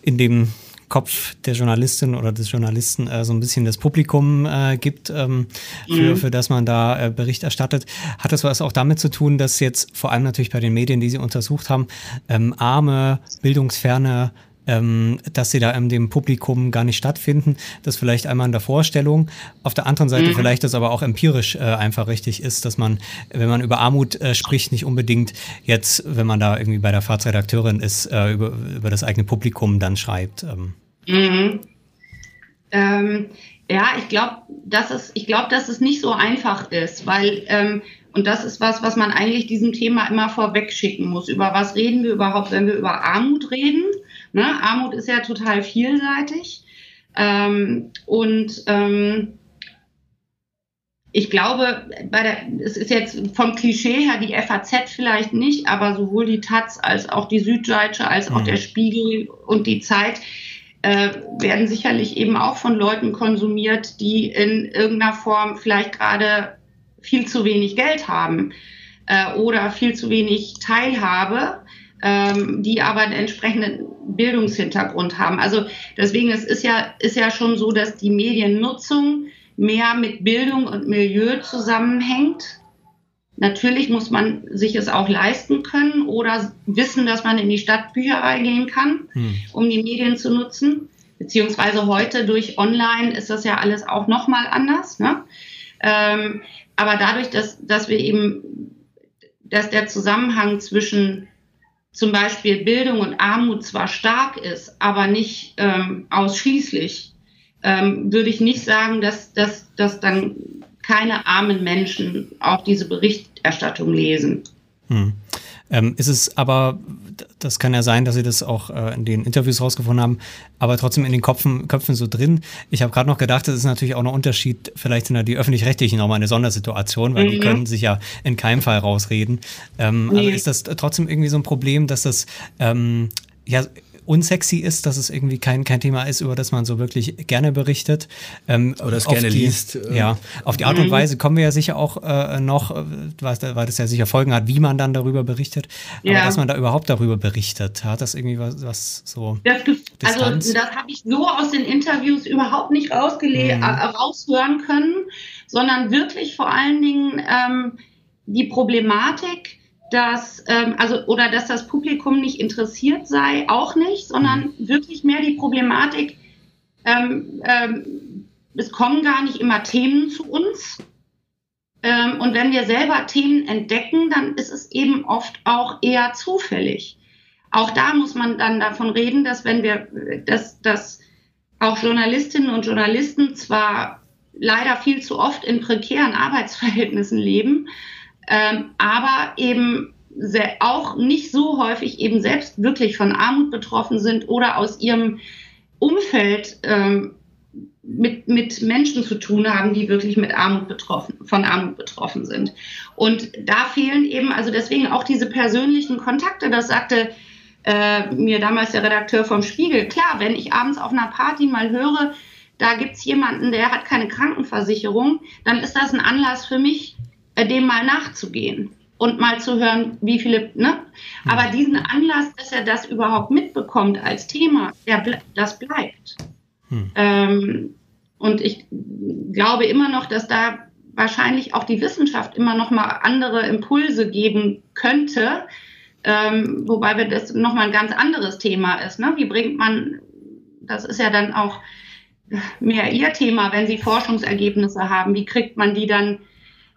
in dem Kopf der Journalistin oder des Journalisten äh, so ein bisschen das Publikum äh, gibt, ähm, für, mhm. für das man da äh, Bericht erstattet. Hat das was auch damit zu tun, dass jetzt vor allem natürlich bei den Medien, die Sie untersucht haben, ähm, arme, bildungsferne ähm, dass sie da in dem Publikum gar nicht stattfinden. Das vielleicht einmal in der Vorstellung. Auf der anderen Seite mhm. vielleicht das aber auch empirisch äh, einfach richtig ist, dass man, wenn man über Armut äh, spricht, nicht unbedingt jetzt, wenn man da irgendwie bei der Fahrzeitredakteurin ist, äh, über, über das eigene Publikum dann schreibt. Ähm. Mhm. Ähm, ja, ich glaube, dass es, ich glaube, dass es nicht so einfach ist, weil ähm, und das ist was, was man eigentlich diesem Thema immer vorweg schicken muss. Über was reden wir überhaupt, wenn wir über Armut reden? Ne? Armut ist ja total vielseitig. Ähm, und ähm, ich glaube, bei der, es ist jetzt vom Klischee her die FAZ vielleicht nicht, aber sowohl die Taz als auch die Süddeutsche, als auch mhm. der Spiegel und die Zeit äh, werden sicherlich eben auch von Leuten konsumiert, die in irgendeiner Form vielleicht gerade viel zu wenig Geld haben äh, oder viel zu wenig Teilhabe ähm, die aber einen entsprechenden Bildungshintergrund haben. Also deswegen, es ist ja, ist ja schon so, dass die Mediennutzung mehr mit Bildung und Milieu zusammenhängt. Natürlich muss man sich es auch leisten können oder wissen, dass man in die Stadtbücherei gehen kann, hm. um die Medien zu nutzen. Beziehungsweise heute durch Online ist das ja alles auch nochmal anders. Ne? Ähm, aber dadurch, dass, dass wir eben, dass der Zusammenhang zwischen zum Beispiel Bildung und Armut zwar stark ist, aber nicht ähm, ausschließlich, ähm, würde ich nicht sagen, dass, dass, dass dann keine armen Menschen auch diese Berichterstattung lesen. Hm. Ähm, ist es aber, das kann ja sein, dass Sie das auch äh, in den Interviews rausgefunden haben, aber trotzdem in den Köpfen, Köpfen so drin. Ich habe gerade noch gedacht, das ist natürlich auch ein Unterschied, vielleicht sind da die Öffentlich-Rechtlichen nochmal eine Sondersituation, weil mhm. die können sich ja in keinem Fall rausreden. Ähm, nee. Aber ist das trotzdem irgendwie so ein Problem, dass das ähm, ja unsexy ist, dass es irgendwie kein, kein Thema ist, über das man so wirklich gerne berichtet. Ähm, Oder es gerne die, liest. Äh. Ja, auf die Art und mhm. Weise kommen wir ja sicher auch äh, noch, äh, weil, das ja sicher Folgen hat, wie man dann darüber berichtet. Aber ja. dass man da überhaupt darüber berichtet, hat das irgendwie was, was so. Das, also, das habe ich so aus den Interviews überhaupt nicht rausgele mhm. äh, raushören können, sondern wirklich vor allen Dingen ähm, die Problematik, dass, ähm, also, oder dass das Publikum nicht interessiert sei, auch nicht, sondern mhm. wirklich mehr die Problematik, ähm, ähm, es kommen gar nicht immer Themen zu uns. Ähm, und wenn wir selber Themen entdecken, dann ist es eben oft auch eher zufällig. Auch da muss man dann davon reden, dass wenn wir, dass, dass auch Journalistinnen und Journalisten zwar leider viel zu oft in prekären Arbeitsverhältnissen leben, ähm, aber eben auch nicht so häufig eben selbst wirklich von Armut betroffen sind oder aus ihrem Umfeld ähm, mit, mit Menschen zu tun haben, die wirklich mit Armut betroffen, von Armut betroffen sind. Und da fehlen eben, also deswegen auch diese persönlichen Kontakte, das sagte äh, mir damals der Redakteur vom Spiegel. Klar, wenn ich abends auf einer Party mal höre, da gibt es jemanden, der hat keine Krankenversicherung, dann ist das ein Anlass für mich, dem mal nachzugehen und mal zu hören, wie viele, ne? Aber diesen Anlass, dass er das überhaupt mitbekommt als Thema, der, das bleibt. Hm. Ähm, und ich glaube immer noch, dass da wahrscheinlich auch die Wissenschaft immer noch mal andere Impulse geben könnte, ähm, wobei wir das noch mal ein ganz anderes Thema ist. Ne? Wie bringt man, das ist ja dann auch mehr Ihr Thema, wenn Sie Forschungsergebnisse haben, wie kriegt man die dann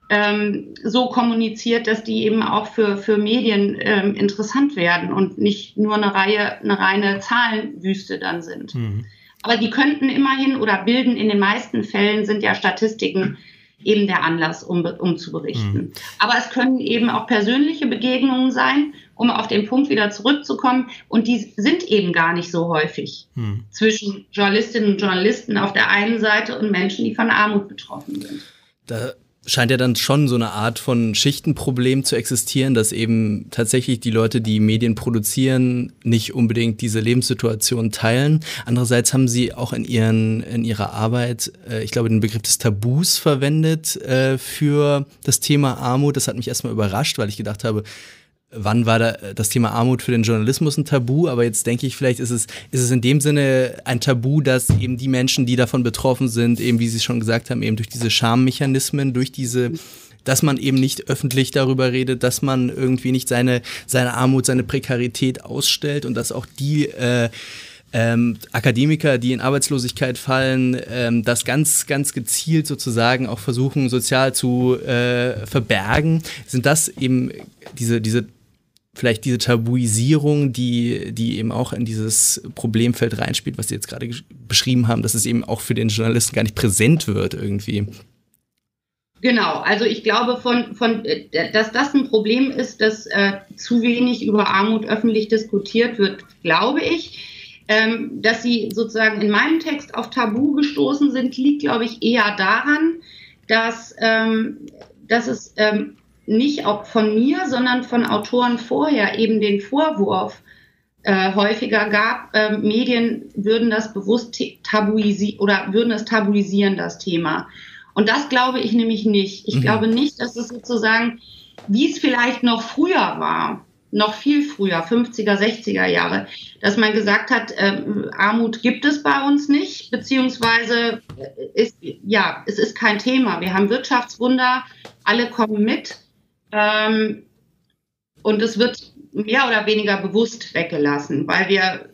ähm, so kommuniziert, dass die eben auch für, für Medien ähm, interessant werden und nicht nur eine Reihe, eine reine Zahlenwüste dann sind. Mhm. Aber die könnten immerhin oder bilden in den meisten Fällen sind ja Statistiken eben der Anlass, um, um zu berichten. Mhm. Aber es können eben auch persönliche Begegnungen sein, um auf den Punkt wieder zurückzukommen. Und die sind eben gar nicht so häufig mhm. zwischen Journalistinnen und Journalisten auf der einen Seite und Menschen, die von Armut betroffen sind. Da scheint ja dann schon so eine Art von Schichtenproblem zu existieren, dass eben tatsächlich die Leute, die Medien produzieren, nicht unbedingt diese Lebenssituation teilen. Andererseits haben sie auch in, ihren, in ihrer Arbeit, äh, ich glaube, den Begriff des Tabus verwendet äh, für das Thema Armut. Das hat mich erstmal überrascht, weil ich gedacht habe, wann war da das Thema Armut für den Journalismus ein Tabu, aber jetzt denke ich, vielleicht ist es, ist es in dem Sinne ein Tabu, dass eben die Menschen, die davon betroffen sind, eben wie Sie schon gesagt haben, eben durch diese Schammechanismen, durch diese dass man eben nicht öffentlich darüber redet, dass man irgendwie nicht seine, seine Armut, seine Prekarität ausstellt und dass auch die äh, ähm, Akademiker, die in Arbeitslosigkeit fallen, ähm, das ganz, ganz gezielt sozusagen auch versuchen, sozial zu äh, verbergen, sind das eben diese, diese vielleicht diese Tabuisierung, die, die eben auch in dieses Problemfeld reinspielt, was Sie jetzt gerade beschrieben haben, dass es eben auch für den Journalisten gar nicht präsent wird irgendwie. Genau, also ich glaube, von, von, äh, dass das ein Problem ist, dass äh, zu wenig über Armut öffentlich diskutiert wird, glaube ich. Ähm, dass Sie sozusagen in meinem Text auf Tabu gestoßen sind, liegt, glaube ich, eher daran, dass, ähm, dass es ähm, nicht auch von mir, sondern von Autoren vorher eben den Vorwurf äh, häufiger gab, äh, Medien würden das bewusst tabuisieren oder würden es tabuisieren, das Thema. Und das glaube ich nämlich nicht. Ich mhm. glaube nicht, dass es sozusagen, wie es vielleicht noch früher war, noch viel früher, 50er, 60er Jahre, dass man gesagt hat, äh, Armut gibt es bei uns nicht, beziehungsweise äh, ist, ja, es ist kein Thema. Wir haben Wirtschaftswunder, alle kommen mit. Ähm, und es wird mehr oder weniger bewusst weggelassen, weil wir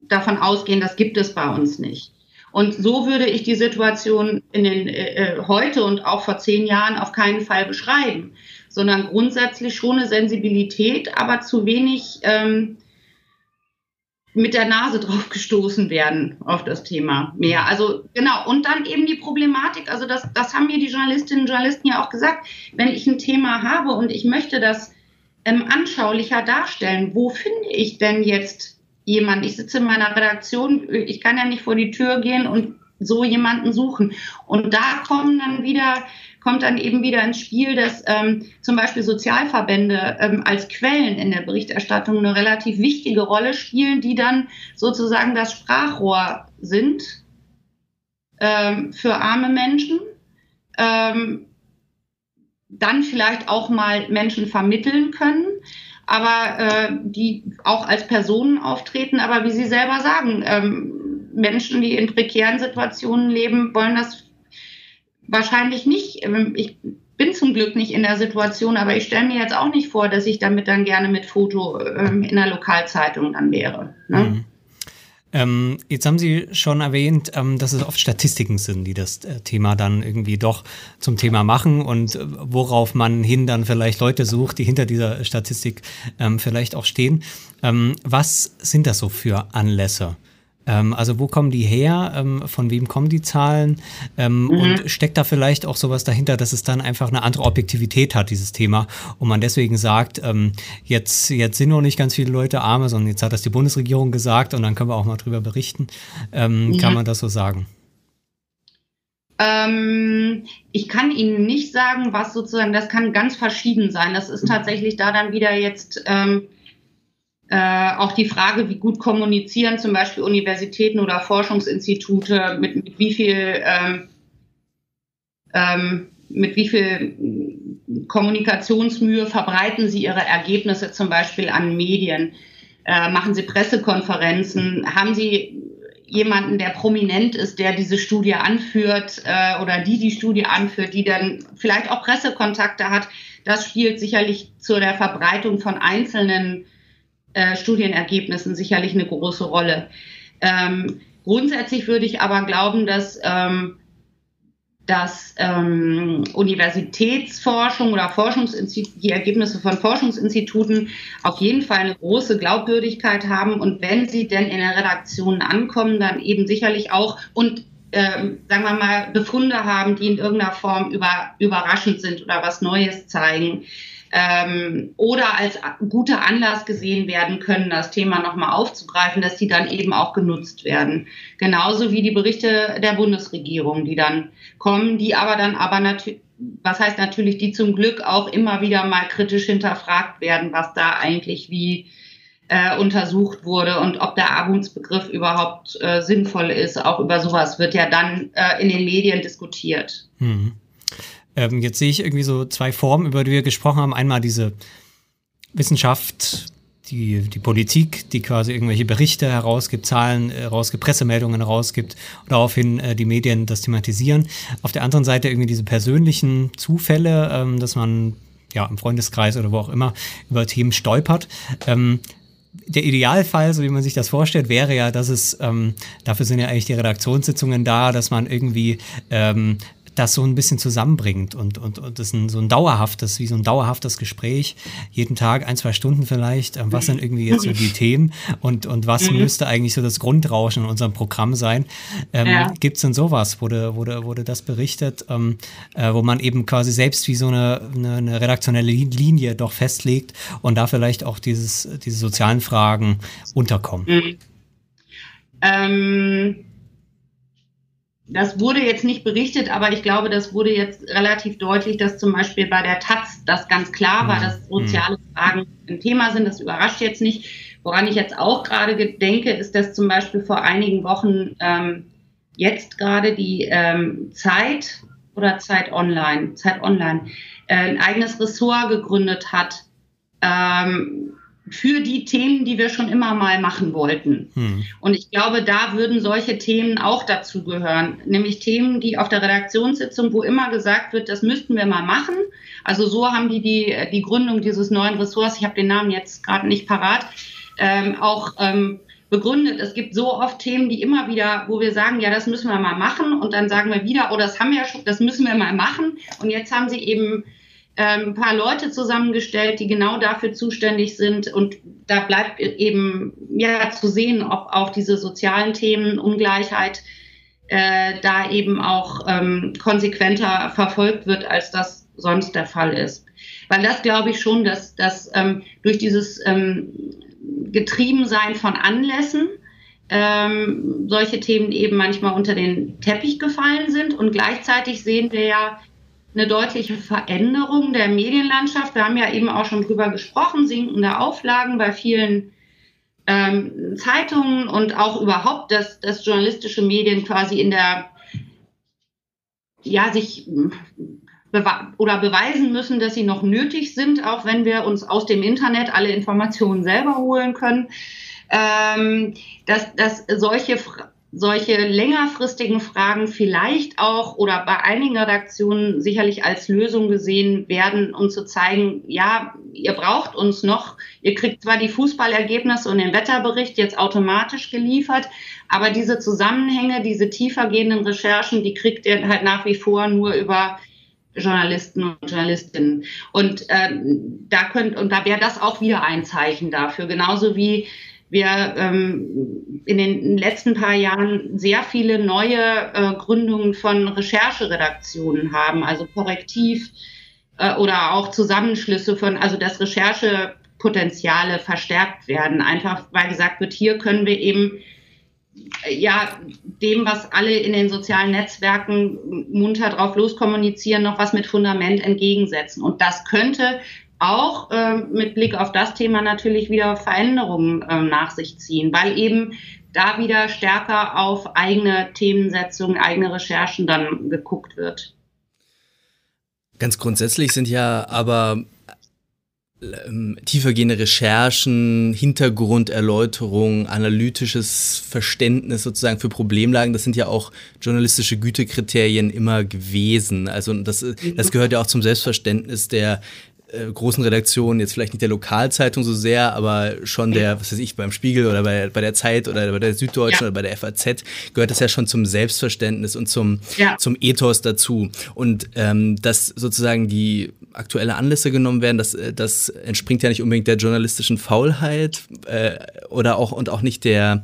davon ausgehen, das gibt es bei uns nicht. Und so würde ich die Situation in den, äh, äh, heute und auch vor zehn Jahren auf keinen Fall beschreiben, sondern grundsätzlich schon eine Sensibilität, aber zu wenig ähm, mit der Nase drauf gestoßen werden auf das Thema mehr. Also genau, und dann eben die Problematik, also das, das haben mir die Journalistinnen und Journalisten ja auch gesagt, wenn ich ein Thema habe und ich möchte das ähm, anschaulicher darstellen, wo finde ich denn jetzt jemanden? Ich sitze in meiner Redaktion, ich kann ja nicht vor die Tür gehen und so jemanden suchen. Und da kommen dann wieder kommt dann eben wieder ins Spiel, dass ähm, zum Beispiel Sozialverbände ähm, als Quellen in der Berichterstattung eine relativ wichtige Rolle spielen, die dann sozusagen das Sprachrohr sind ähm, für arme Menschen. Ähm, dann vielleicht auch mal Menschen vermitteln können, aber äh, die auch als Personen auftreten. Aber wie Sie selber sagen, ähm, Menschen, die in prekären Situationen leben, wollen das wahrscheinlich nicht. Ähm, ich bin zum Glück nicht in der Situation, aber ich stelle mir jetzt auch nicht vor, dass ich damit dann gerne mit Foto ähm, in der Lokalzeitung dann wäre. Ne? Mhm. Ähm, jetzt haben Sie schon erwähnt, ähm, dass es oft Statistiken sind, die das äh, Thema dann irgendwie doch zum Thema machen und äh, worauf man hin dann vielleicht Leute sucht, die hinter dieser Statistik ähm, vielleicht auch stehen. Ähm, was sind das so für Anlässe? Ähm, also wo kommen die her? Ähm, von wem kommen die Zahlen? Ähm, mhm. Und steckt da vielleicht auch sowas dahinter, dass es dann einfach eine andere Objektivität hat, dieses Thema, und man deswegen sagt, ähm, jetzt, jetzt sind noch nicht ganz viele Leute arme, sondern jetzt hat das die Bundesregierung gesagt und dann können wir auch mal drüber berichten. Ja. Kann man das so sagen? Ähm, ich kann Ihnen nicht sagen, was sozusagen, das kann ganz verschieden sein. Das ist tatsächlich da dann wieder jetzt ähm, äh, auch die Frage, wie gut kommunizieren zum Beispiel Universitäten oder Forschungsinstitute, mit, mit wie viel, ähm, ähm, mit wie viel Kommunikationsmühe verbreiten sie ihre Ergebnisse zum Beispiel an Medien, äh, machen sie Pressekonferenzen, haben sie jemanden, der prominent ist, der diese Studie anführt äh, oder die die Studie anführt, die dann vielleicht auch Pressekontakte hat. Das spielt sicherlich zu der Verbreitung von einzelnen äh, Studienergebnissen sicherlich eine große Rolle. Ähm, grundsätzlich würde ich aber glauben, dass ähm, dass ähm, Universitätsforschung oder Forschungsinstitute, die Ergebnisse von Forschungsinstituten auf jeden Fall eine große Glaubwürdigkeit haben und wenn sie denn in der Redaktion ankommen, dann eben sicherlich auch und ähm, sagen wir mal Befunde haben, die in irgendeiner Form über, überraschend sind oder was Neues zeigen ähm, oder als guter Anlass gesehen werden können, das Thema nochmal aufzugreifen, dass die dann eben auch genutzt werden. Genauso wie die Berichte der Bundesregierung, die dann kommen, die aber dann aber natürlich was heißt natürlich, die zum Glück auch immer wieder mal kritisch hinterfragt werden, was da eigentlich wie äh, untersucht wurde und ob der Armutsbegriff überhaupt äh, sinnvoll ist. Auch über sowas wird ja dann äh, in den Medien diskutiert. Hm. Ähm, jetzt sehe ich irgendwie so zwei Formen, über die wir gesprochen haben. Einmal diese Wissenschaft, die, die Politik, die quasi irgendwelche Berichte herausgibt, Zahlen herausgibt, Pressemeldungen herausgibt und daraufhin äh, die Medien das thematisieren. Auf der anderen Seite irgendwie diese persönlichen Zufälle, ähm, dass man ja im Freundeskreis oder wo auch immer über Themen stolpert. Ähm, der Idealfall, so wie man sich das vorstellt, wäre ja, dass es, ähm, dafür sind ja eigentlich die Redaktionssitzungen da, dass man irgendwie ähm, das so ein bisschen zusammenbringt und, und, und das ist ein, so ein dauerhaftes, wie so ein dauerhaftes Gespräch, jeden Tag ein, zwei Stunden vielleicht, ähm, was sind irgendwie jetzt so die Themen und, und was mhm. müsste eigentlich so das Grundrauschen in unserem Programm sein. Ähm, ja. Gibt es denn sowas, wurde, wurde, wurde das berichtet, ähm, äh, wo man eben quasi selbst wie so eine, eine, eine, redaktionelle Linie doch festlegt und da vielleicht auch dieses, diese sozialen Fragen unterkommen? Mhm. Ähm das wurde jetzt nicht berichtet, aber ich glaube, das wurde jetzt relativ deutlich, dass zum Beispiel bei der Taz das ganz klar war, mhm. dass soziale Fragen ein Thema sind. Das überrascht jetzt nicht. Woran ich jetzt auch gerade denke, ist, dass zum Beispiel vor einigen Wochen ähm, jetzt gerade die ähm, Zeit oder Zeit Online, Zeit Online, äh, ein eigenes Ressort gegründet hat, ähm, für die Themen, die wir schon immer mal machen wollten. Hm. Und ich glaube, da würden solche Themen auch dazu gehören, nämlich Themen, die auf der Redaktionssitzung, wo immer gesagt wird, das müssten wir mal machen. Also so haben die die, die Gründung dieses neuen Ressorts, ich habe den Namen jetzt gerade nicht parat, ähm, auch ähm, begründet. Es gibt so oft Themen, die immer wieder, wo wir sagen, ja, das müssen wir mal machen und dann sagen wir wieder, oh, das haben wir schon, das müssen wir mal machen. Und jetzt haben sie eben ein paar Leute zusammengestellt, die genau dafür zuständig sind. Und da bleibt eben ja zu sehen, ob auch diese sozialen Themen, Ungleichheit, äh, da eben auch ähm, konsequenter verfolgt wird, als das sonst der Fall ist. Weil das glaube ich schon, dass, dass ähm, durch dieses ähm, Getriebensein von Anlässen ähm, solche Themen eben manchmal unter den Teppich gefallen sind. Und gleichzeitig sehen wir ja eine deutliche Veränderung der Medienlandschaft. Wir haben ja eben auch schon drüber gesprochen, sinkende Auflagen bei vielen ähm, Zeitungen und auch überhaupt, dass, dass journalistische Medien quasi in der, ja, sich bewe oder beweisen müssen, dass sie noch nötig sind, auch wenn wir uns aus dem Internet alle Informationen selber holen können. Ähm, dass, dass solche solche längerfristigen Fragen vielleicht auch oder bei einigen Redaktionen sicherlich als Lösung gesehen werden, um zu zeigen, ja, ihr braucht uns noch. Ihr kriegt zwar die Fußballergebnisse und den Wetterbericht jetzt automatisch geliefert, aber diese Zusammenhänge, diese tiefergehenden Recherchen, die kriegt ihr halt nach wie vor nur über Journalisten und Journalistinnen. Und ähm, da könnt und da wäre das auch wieder ein Zeichen dafür, genauso wie wir ähm, in den letzten paar Jahren sehr viele neue äh, Gründungen von Rechercheredaktionen haben, also Korrektiv äh, oder auch Zusammenschlüsse von, also dass Recherchepotenziale verstärkt werden, einfach weil gesagt wird, hier können wir eben äh, ja, dem, was alle in den sozialen Netzwerken munter drauf loskommunizieren, noch was mit Fundament entgegensetzen. Und das könnte auch äh, mit Blick auf das Thema natürlich wieder Veränderungen äh, nach sich ziehen, weil eben da wieder stärker auf eigene Themensetzungen, eigene Recherchen dann geguckt wird. Ganz grundsätzlich sind ja aber ähm, tiefergehende Recherchen, Hintergrunderläuterung, analytisches Verständnis sozusagen für Problemlagen, das sind ja auch journalistische Gütekriterien immer gewesen. Also das, das gehört ja auch zum Selbstverständnis der äh, großen Redaktionen, jetzt vielleicht nicht der Lokalzeitung so sehr, aber schon der, was weiß ich, beim Spiegel oder bei, bei der Zeit oder bei der Süddeutschen ja. oder bei der FAZ, gehört das ja schon zum Selbstverständnis und zum, ja. zum Ethos dazu. Und ähm, dass sozusagen die aktuelle Anlässe genommen werden, das, äh, das entspringt ja nicht unbedingt der journalistischen Faulheit äh, oder auch und auch nicht der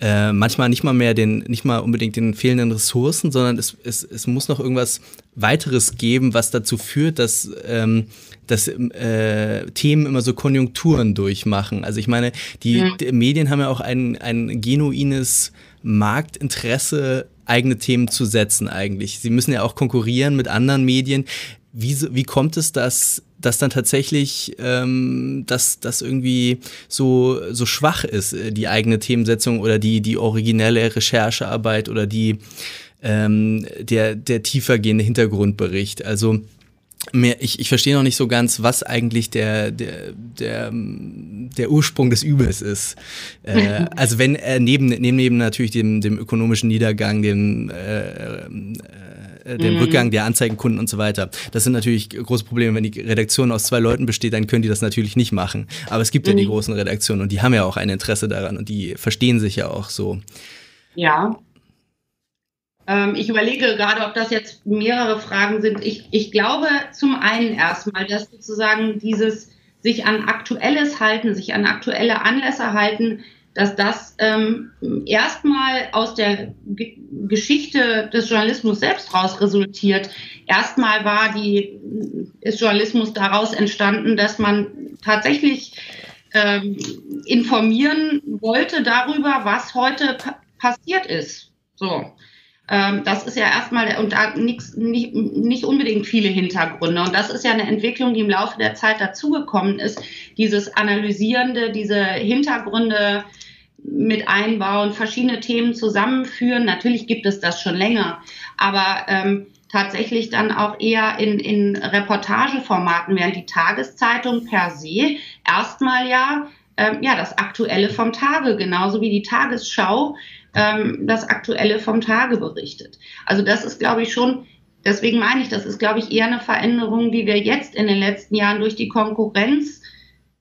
äh, manchmal nicht mal mehr den, nicht mal unbedingt den fehlenden Ressourcen, sondern es, es, es muss noch irgendwas weiteres geben, was dazu führt, dass, ähm, dass äh, Themen immer so Konjunkturen durchmachen. Also ich meine, die, ja. die Medien haben ja auch ein, ein genuines Marktinteresse, eigene Themen zu setzen eigentlich. Sie müssen ja auch konkurrieren mit anderen Medien. Wie, wie kommt es, dass dass dann tatsächlich ähm, dass das irgendwie so, so schwach ist, äh, die eigene Themensetzung oder die, die originelle Recherchearbeit oder die, ähm, der, der tiefergehende Hintergrundbericht. Also mehr, ich, ich verstehe noch nicht so ganz, was eigentlich der, der, der, der Ursprung des Übels ist. Äh, also wenn er neben, neben, neben natürlich dem, dem ökonomischen Niedergang, dem äh, äh, den mhm. Rückgang der Anzeigenkunden und so weiter. Das sind natürlich große Probleme. Wenn die Redaktion aus zwei Leuten besteht, dann können die das natürlich nicht machen. Aber es gibt mhm. ja die mhm. großen Redaktionen und die haben ja auch ein Interesse daran und die verstehen sich ja auch so. Ja. Ähm, ich überlege gerade, ob das jetzt mehrere Fragen sind. Ich, ich glaube zum einen erstmal, dass sozusagen dieses sich an Aktuelles halten, sich an aktuelle Anlässe halten, dass das ähm, erstmal aus der G Geschichte des Journalismus selbst raus resultiert. Erstmal war die, ist Journalismus daraus entstanden, dass man tatsächlich ähm, informieren wollte darüber, was heute pa passiert ist. So. Ähm, das ist ja erstmal, und da nix, nicht, nicht unbedingt viele Hintergründe. Und das ist ja eine Entwicklung, die im Laufe der Zeit dazugekommen ist. Dieses Analysierende, diese Hintergründe mit einbauen, verschiedene Themen zusammenführen. Natürlich gibt es das schon länger, aber ähm, tatsächlich dann auch eher in, in Reportageformaten, während die Tageszeitung per se erstmal ja, ähm, ja das Aktuelle vom Tage, genauso wie die Tagesschau ähm, das Aktuelle vom Tage berichtet. Also das ist, glaube ich, schon, deswegen meine ich, das ist, glaube ich, eher eine Veränderung, die wir jetzt in den letzten Jahren durch die Konkurrenz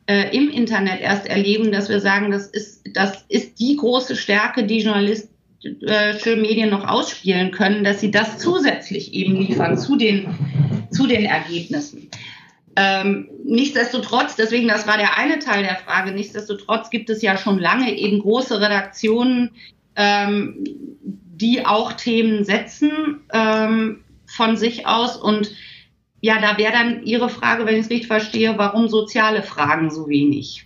äh, im Internet erst erleben, dass wir sagen, das ist, das ist die große Stärke, die journalistische Medien noch ausspielen können, dass sie das zusätzlich eben liefern zu den, zu den Ergebnissen. Ähm, nichtsdestotrotz, deswegen, das war der eine Teil der Frage, nichtsdestotrotz gibt es ja schon lange eben große Redaktionen, ähm, die auch Themen setzen ähm, von sich aus und ja, da wäre dann Ihre Frage, wenn ich es richtig verstehe, warum soziale Fragen so wenig?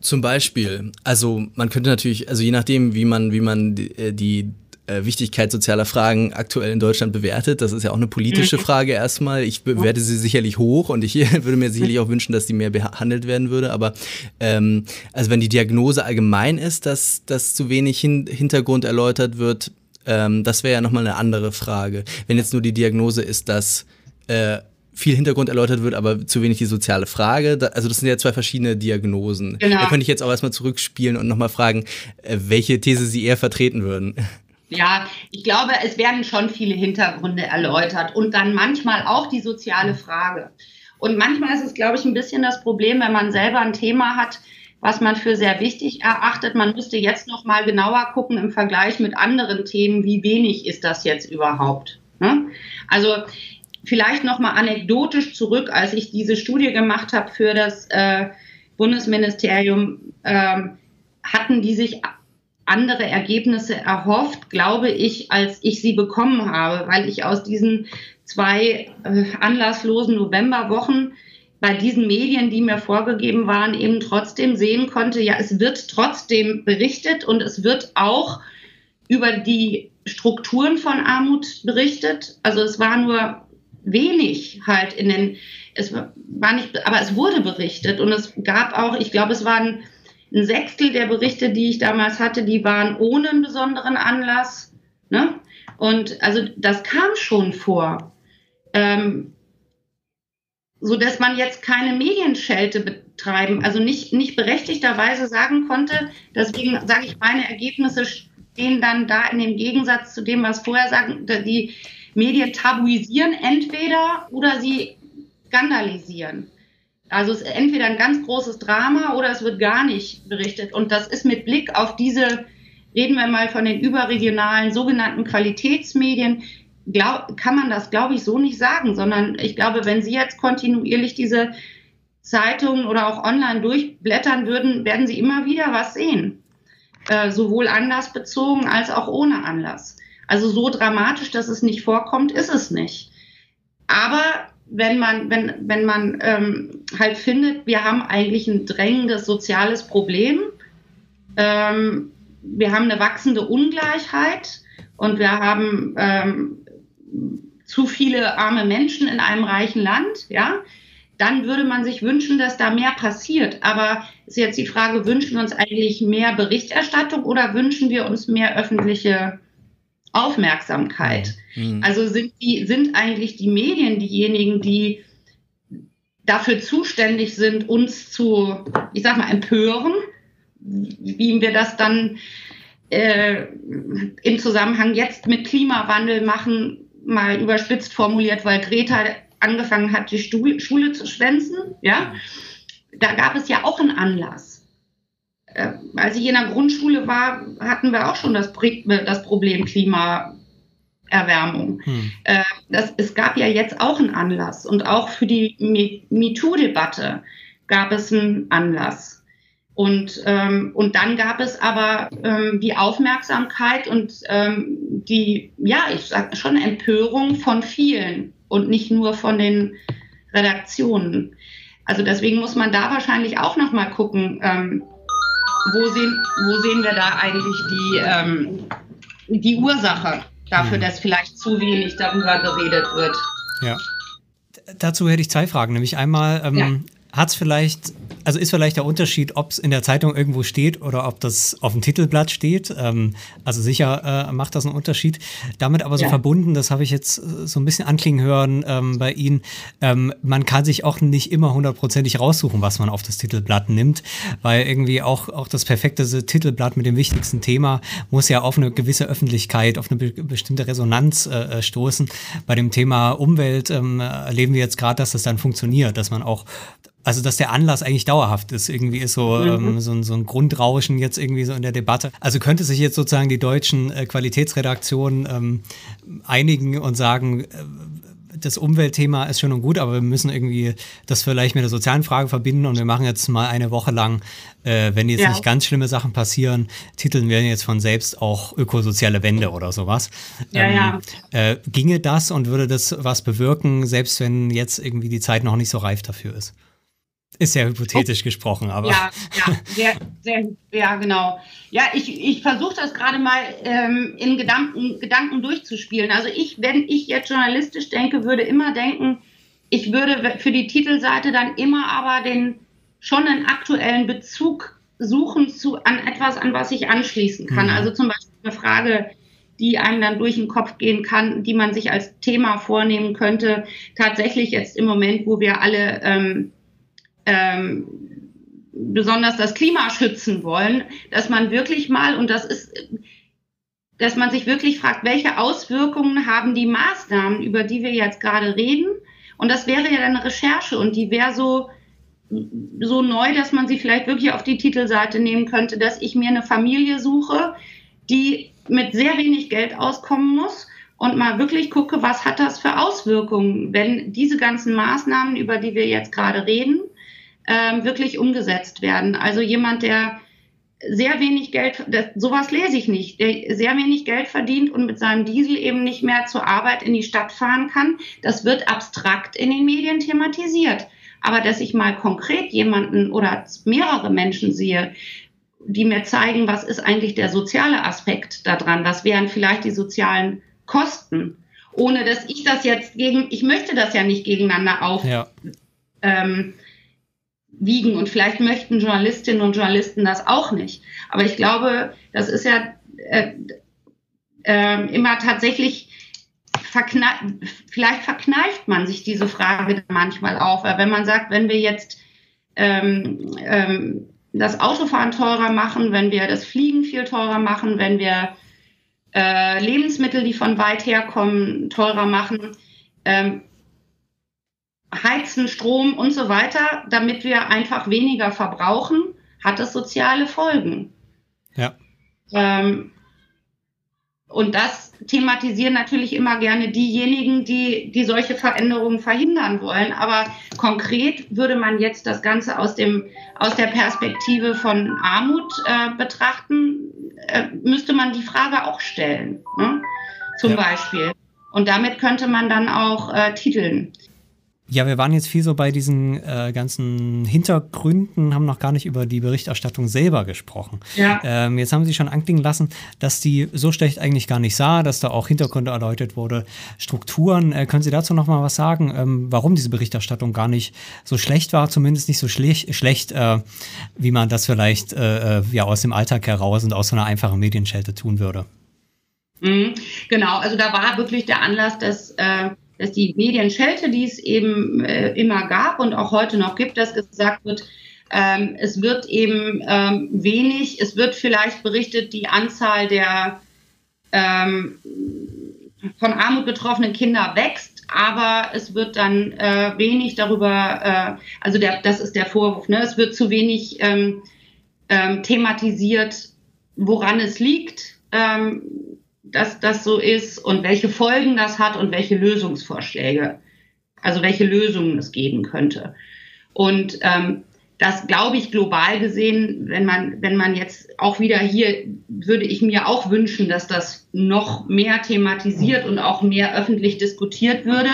Zum Beispiel, also man könnte natürlich, also je nachdem, wie man, wie man die, äh, die äh, Wichtigkeit sozialer Fragen aktuell in Deutschland bewertet. Das ist ja auch eine politische mhm. Frage erstmal. Ich bewerte sie sicherlich hoch und ich würde mir sicherlich auch wünschen, dass sie mehr behandelt werden würde. Aber ähm, also wenn die Diagnose allgemein ist, dass, dass zu wenig hin Hintergrund erläutert wird, ähm, das wäre ja nochmal eine andere Frage. Wenn jetzt nur die Diagnose ist, dass äh, viel Hintergrund erläutert wird, aber zu wenig die soziale Frage. Da, also das sind ja zwei verschiedene Diagnosen. Genau. Da könnte ich jetzt auch erstmal zurückspielen und nochmal fragen, äh, welche These Sie eher vertreten würden. Ja, ich glaube, es werden schon viele Hintergründe erläutert und dann manchmal auch die soziale Frage. Und manchmal ist es, glaube ich, ein bisschen das Problem, wenn man selber ein Thema hat, was man für sehr wichtig erachtet. Man müsste jetzt noch mal genauer gucken im Vergleich mit anderen Themen, wie wenig ist das jetzt überhaupt. Ne? Also vielleicht noch mal anekdotisch zurück, als ich diese Studie gemacht habe für das äh, Bundesministerium. Ähm, hatten die sich andere Ergebnisse erhofft, glaube ich, als ich sie bekommen habe, weil ich aus diesen zwei äh, anlasslosen Novemberwochen bei diesen Medien, die mir vorgegeben waren, eben trotzdem sehen konnte, ja, es wird trotzdem berichtet und es wird auch über die Strukturen von Armut berichtet. Also es war nur wenig halt in den, es war nicht, aber es wurde berichtet und es gab auch, ich glaube, es waren ein Sechstel der Berichte, die ich damals hatte, die waren ohne einen besonderen Anlass. Ne? Und also das kam schon vor. Ähm, so dass man jetzt keine Medienschelte betreiben, also nicht, nicht berechtigterweise sagen konnte, deswegen sage ich, meine Ergebnisse stehen dann da in dem Gegensatz zu dem, was vorher sagen, die Medien tabuisieren entweder oder sie skandalisieren. Also es ist entweder ein ganz großes Drama oder es wird gar nicht berichtet. Und das ist mit Blick auf diese, reden wir mal von den überregionalen sogenannten Qualitätsmedien, glaub, kann man das, glaube ich, so nicht sagen, sondern ich glaube, wenn Sie jetzt kontinuierlich diese Zeitungen oder auch online durchblättern würden, werden Sie immer wieder was sehen. Äh, sowohl anlassbezogen als auch ohne Anlass. Also so dramatisch, dass es nicht vorkommt, ist es nicht. Aber wenn man, wenn, wenn man ähm, halt findet, wir haben eigentlich ein drängendes soziales Problem, ähm, wir haben eine wachsende Ungleichheit und wir haben ähm, zu viele arme Menschen in einem reichen Land, ja, dann würde man sich wünschen, dass da mehr passiert. Aber ist jetzt die Frage, wünschen wir uns eigentlich mehr Berichterstattung oder wünschen wir uns mehr öffentliche Aufmerksamkeit? Mhm. Also sind, die, sind eigentlich die Medien diejenigen, die dafür zuständig sind, uns zu, ich sag mal, empören, wie wir das dann äh, im Zusammenhang jetzt mit Klimawandel machen, mal überspitzt formuliert, weil Greta angefangen hat, die Schule zu schwänzen, ja, da gab es ja auch einen Anlass. Äh, als ich in der Grundschule war, hatten wir auch schon das, das Problem Klimaerwärmung. Hm. Äh, das, es gab ja jetzt auch einen Anlass und auch für die MeToo-Debatte gab es einen Anlass. Und, ähm, und dann gab es aber ähm, die Aufmerksamkeit und ähm, die, ja, ich sage schon Empörung von vielen und nicht nur von den Redaktionen. Also deswegen muss man da wahrscheinlich auch noch mal gucken, ähm, wo, sehen, wo sehen wir da eigentlich die, ähm, die Ursache dafür, mhm. dass vielleicht zu wenig darüber geredet wird. Ja. Dazu hätte ich zwei Fragen. Nämlich einmal, ähm. Hat es vielleicht also ist vielleicht der Unterschied, ob es in der Zeitung irgendwo steht oder ob das auf dem Titelblatt steht. Ähm, also sicher äh, macht das einen Unterschied. Damit aber so ja. verbunden, das habe ich jetzt äh, so ein bisschen anklingen hören ähm, bei Ihnen, ähm, man kann sich auch nicht immer hundertprozentig raussuchen, was man auf das Titelblatt nimmt, weil irgendwie auch, auch das perfekte Titelblatt mit dem wichtigsten Thema muss ja auf eine gewisse Öffentlichkeit, auf eine be bestimmte Resonanz äh, äh stoßen. Bei dem Thema Umwelt ähm, erleben wir jetzt gerade, dass das dann funktioniert, dass man auch also, dass der Anlass eigentlich dauerhaft ist. Irgendwie ist so, mhm. ähm, so, ein, so ein Grundrauschen jetzt irgendwie so in der Debatte. Also könnte sich jetzt sozusagen die deutschen äh, Qualitätsredaktionen ähm, einigen und sagen, äh, das Umweltthema ist schön und gut, aber wir müssen irgendwie das vielleicht mit der sozialen Frage verbinden und wir machen jetzt mal eine Woche lang, äh, wenn jetzt ja. nicht ganz schlimme Sachen passieren, titeln wir jetzt von selbst auch ökosoziale Wende oder sowas. Ja, ähm, ja. Äh, ginge das und würde das was bewirken, selbst wenn jetzt irgendwie die Zeit noch nicht so reif dafür ist? Ist ja hypothetisch oh. gesprochen, aber. Ja, ja, sehr, sehr, ja, genau. Ja, ich, ich versuche das gerade mal ähm, in Gedanken, Gedanken durchzuspielen. Also ich, wenn ich jetzt journalistisch denke, würde immer denken, ich würde für die Titelseite dann immer aber den schon einen aktuellen Bezug suchen zu an etwas, an was ich anschließen kann. Mhm. Also zum Beispiel eine Frage, die einem dann durch den Kopf gehen kann, die man sich als Thema vornehmen könnte. Tatsächlich jetzt im Moment, wo wir alle ähm, ähm, besonders das Klima schützen wollen, dass man wirklich mal, und das ist, dass man sich wirklich fragt, welche Auswirkungen haben die Maßnahmen, über die wir jetzt gerade reden? Und das wäre ja dann eine Recherche und die wäre so, so neu, dass man sie vielleicht wirklich auf die Titelseite nehmen könnte, dass ich mir eine Familie suche, die mit sehr wenig Geld auskommen muss und mal wirklich gucke, was hat das für Auswirkungen, wenn diese ganzen Maßnahmen, über die wir jetzt gerade reden, ähm, wirklich umgesetzt werden. Also jemand, der sehr wenig Geld, das, sowas lese ich nicht, der sehr wenig Geld verdient und mit seinem Diesel eben nicht mehr zur Arbeit in die Stadt fahren kann. Das wird abstrakt in den Medien thematisiert. Aber dass ich mal konkret jemanden oder mehrere Menschen sehe, die mir zeigen, was ist eigentlich der soziale Aspekt daran, was wären vielleicht die sozialen Kosten, ohne dass ich das jetzt gegen, ich möchte das ja nicht gegeneinander auf. Ja. Ähm, wiegen. Und vielleicht möchten Journalistinnen und Journalisten das auch nicht. Aber ich glaube, das ist ja äh, äh, immer tatsächlich, verkneift, vielleicht verkneift man sich diese Frage manchmal auch. Weil wenn man sagt, wenn wir jetzt ähm, ähm, das Autofahren teurer machen, wenn wir das Fliegen viel teurer machen, wenn wir äh, Lebensmittel, die von weit her kommen, teurer machen, ähm, Heizen, Strom und so weiter, damit wir einfach weniger verbrauchen, hat es soziale Folgen. Ja. Ähm, und das thematisieren natürlich immer gerne diejenigen, die, die solche Veränderungen verhindern wollen. Aber konkret würde man jetzt das Ganze aus, dem, aus der Perspektive von Armut äh, betrachten, äh, müsste man die Frage auch stellen. Ne? Zum ja. Beispiel. Und damit könnte man dann auch äh, titeln. Ja, wir waren jetzt viel so bei diesen äh, ganzen Hintergründen, haben noch gar nicht über die Berichterstattung selber gesprochen. Ja. Ähm, jetzt haben Sie schon anklingen lassen, dass die so schlecht eigentlich gar nicht sah, dass da auch Hintergründe erläutert wurde. Strukturen, äh, können Sie dazu noch mal was sagen, ähm, warum diese Berichterstattung gar nicht so schlecht war, zumindest nicht so schlecht, schlecht äh, wie man das vielleicht äh, äh, ja aus dem Alltag heraus und aus so einer einfachen Medienschelte tun würde? Mhm, genau, also da war wirklich der Anlass, dass äh, dass die Medienschelte, die es eben äh, immer gab und auch heute noch gibt, dass gesagt wird, ähm, es wird eben ähm, wenig, es wird vielleicht berichtet, die Anzahl der ähm, von Armut betroffenen Kinder wächst, aber es wird dann äh, wenig darüber, äh, also der, das ist der Vorwurf, ne? es wird zu wenig ähm, ähm, thematisiert, woran es liegt. Dass das so ist und welche Folgen das hat und welche Lösungsvorschläge, also welche Lösungen es geben könnte. Und ähm, das glaube ich global gesehen, wenn man, wenn man jetzt auch wieder hier, würde ich mir auch wünschen, dass das noch mehr thematisiert und auch mehr öffentlich diskutiert würde.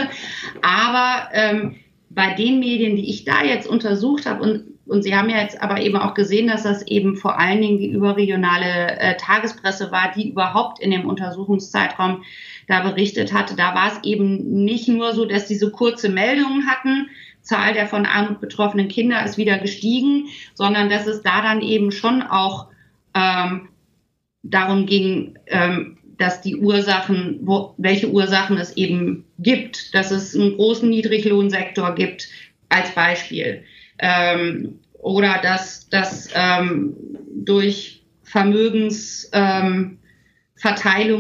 Aber ähm, bei den Medien, die ich da jetzt untersucht habe und und Sie haben ja jetzt aber eben auch gesehen, dass das eben vor allen Dingen die überregionale äh, Tagespresse war, die überhaupt in dem Untersuchungszeitraum da berichtet hatte. Da war es eben nicht nur so, dass diese kurze Meldungen hatten, Zahl der von Armut betroffenen Kinder ist wieder gestiegen, sondern dass es da dann eben schon auch ähm, darum ging, ähm, dass die Ursachen, wo, welche Ursachen es eben gibt, dass es einen großen Niedriglohnsektor gibt, als Beispiel ähm, oder dass, dass ähm, durch Vermögensverteilung,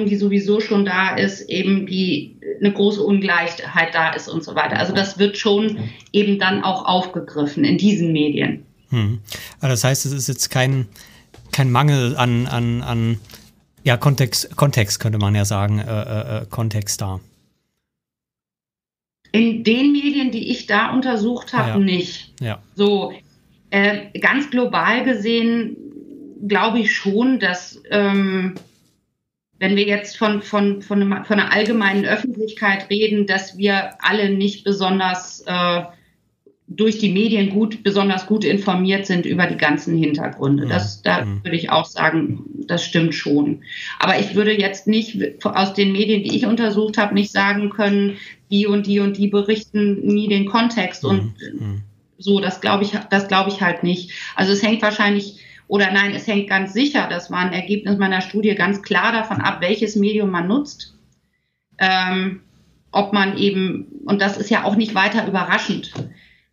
ähm, die sowieso schon da ist, eben die eine große Ungleichheit da ist und so weiter. Also das wird schon eben dann auch aufgegriffen in diesen Medien. Hm. Also das heißt, es ist jetzt kein, kein Mangel an, an, an ja, Kontext, Kontext könnte man ja sagen, äh, äh, äh Kontext da. In den Medien, die ich da untersucht habe, ja. nicht. Ja. So, äh, ganz global gesehen glaube ich schon, dass ähm, wenn wir jetzt von, von, von, einem, von einer allgemeinen Öffentlichkeit reden, dass wir alle nicht besonders äh, durch die Medien gut, besonders gut informiert sind über die ganzen Hintergründe. Das, da mhm. würde ich auch sagen, das stimmt schon. Aber ich würde jetzt nicht aus den Medien, die ich untersucht habe, nicht sagen können, die und die und die berichten nie den Kontext mhm. und mhm. so, das glaube ich, das glaube ich halt nicht. Also es hängt wahrscheinlich oder nein, es hängt ganz sicher, das war ein Ergebnis meiner Studie, ganz klar davon ab, welches Medium man nutzt. Ähm, ob man eben, und das ist ja auch nicht weiter überraschend,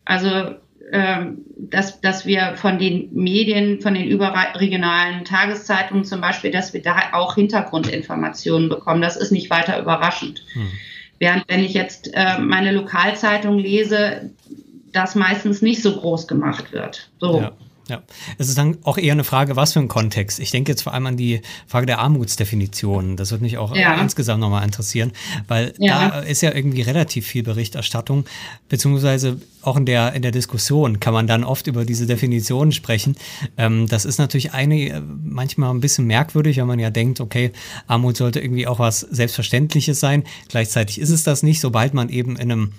also ähm, dass, dass wir von den Medien, von den überregionalen Tageszeitungen zum Beispiel, dass wir da auch Hintergrundinformationen bekommen. Das ist nicht weiter überraschend. Hm. Während wenn ich jetzt äh, meine Lokalzeitung lese, das meistens nicht so groß gemacht wird. So. Ja, Ja, es ist dann auch eher eine Frage, was für ein Kontext. Ich denke jetzt vor allem an die Frage der Armutsdefinition. Das würde mich auch ja. insgesamt nochmal interessieren, weil ja. da ist ja irgendwie relativ viel Berichterstattung, beziehungsweise auch in der, in der Diskussion kann man dann oft über diese Definitionen sprechen. Ähm, das ist natürlich eine, äh, manchmal ein bisschen merkwürdig, wenn man ja denkt, okay, Armut sollte irgendwie auch was Selbstverständliches sein. Gleichzeitig ist es das nicht, sobald man eben in einem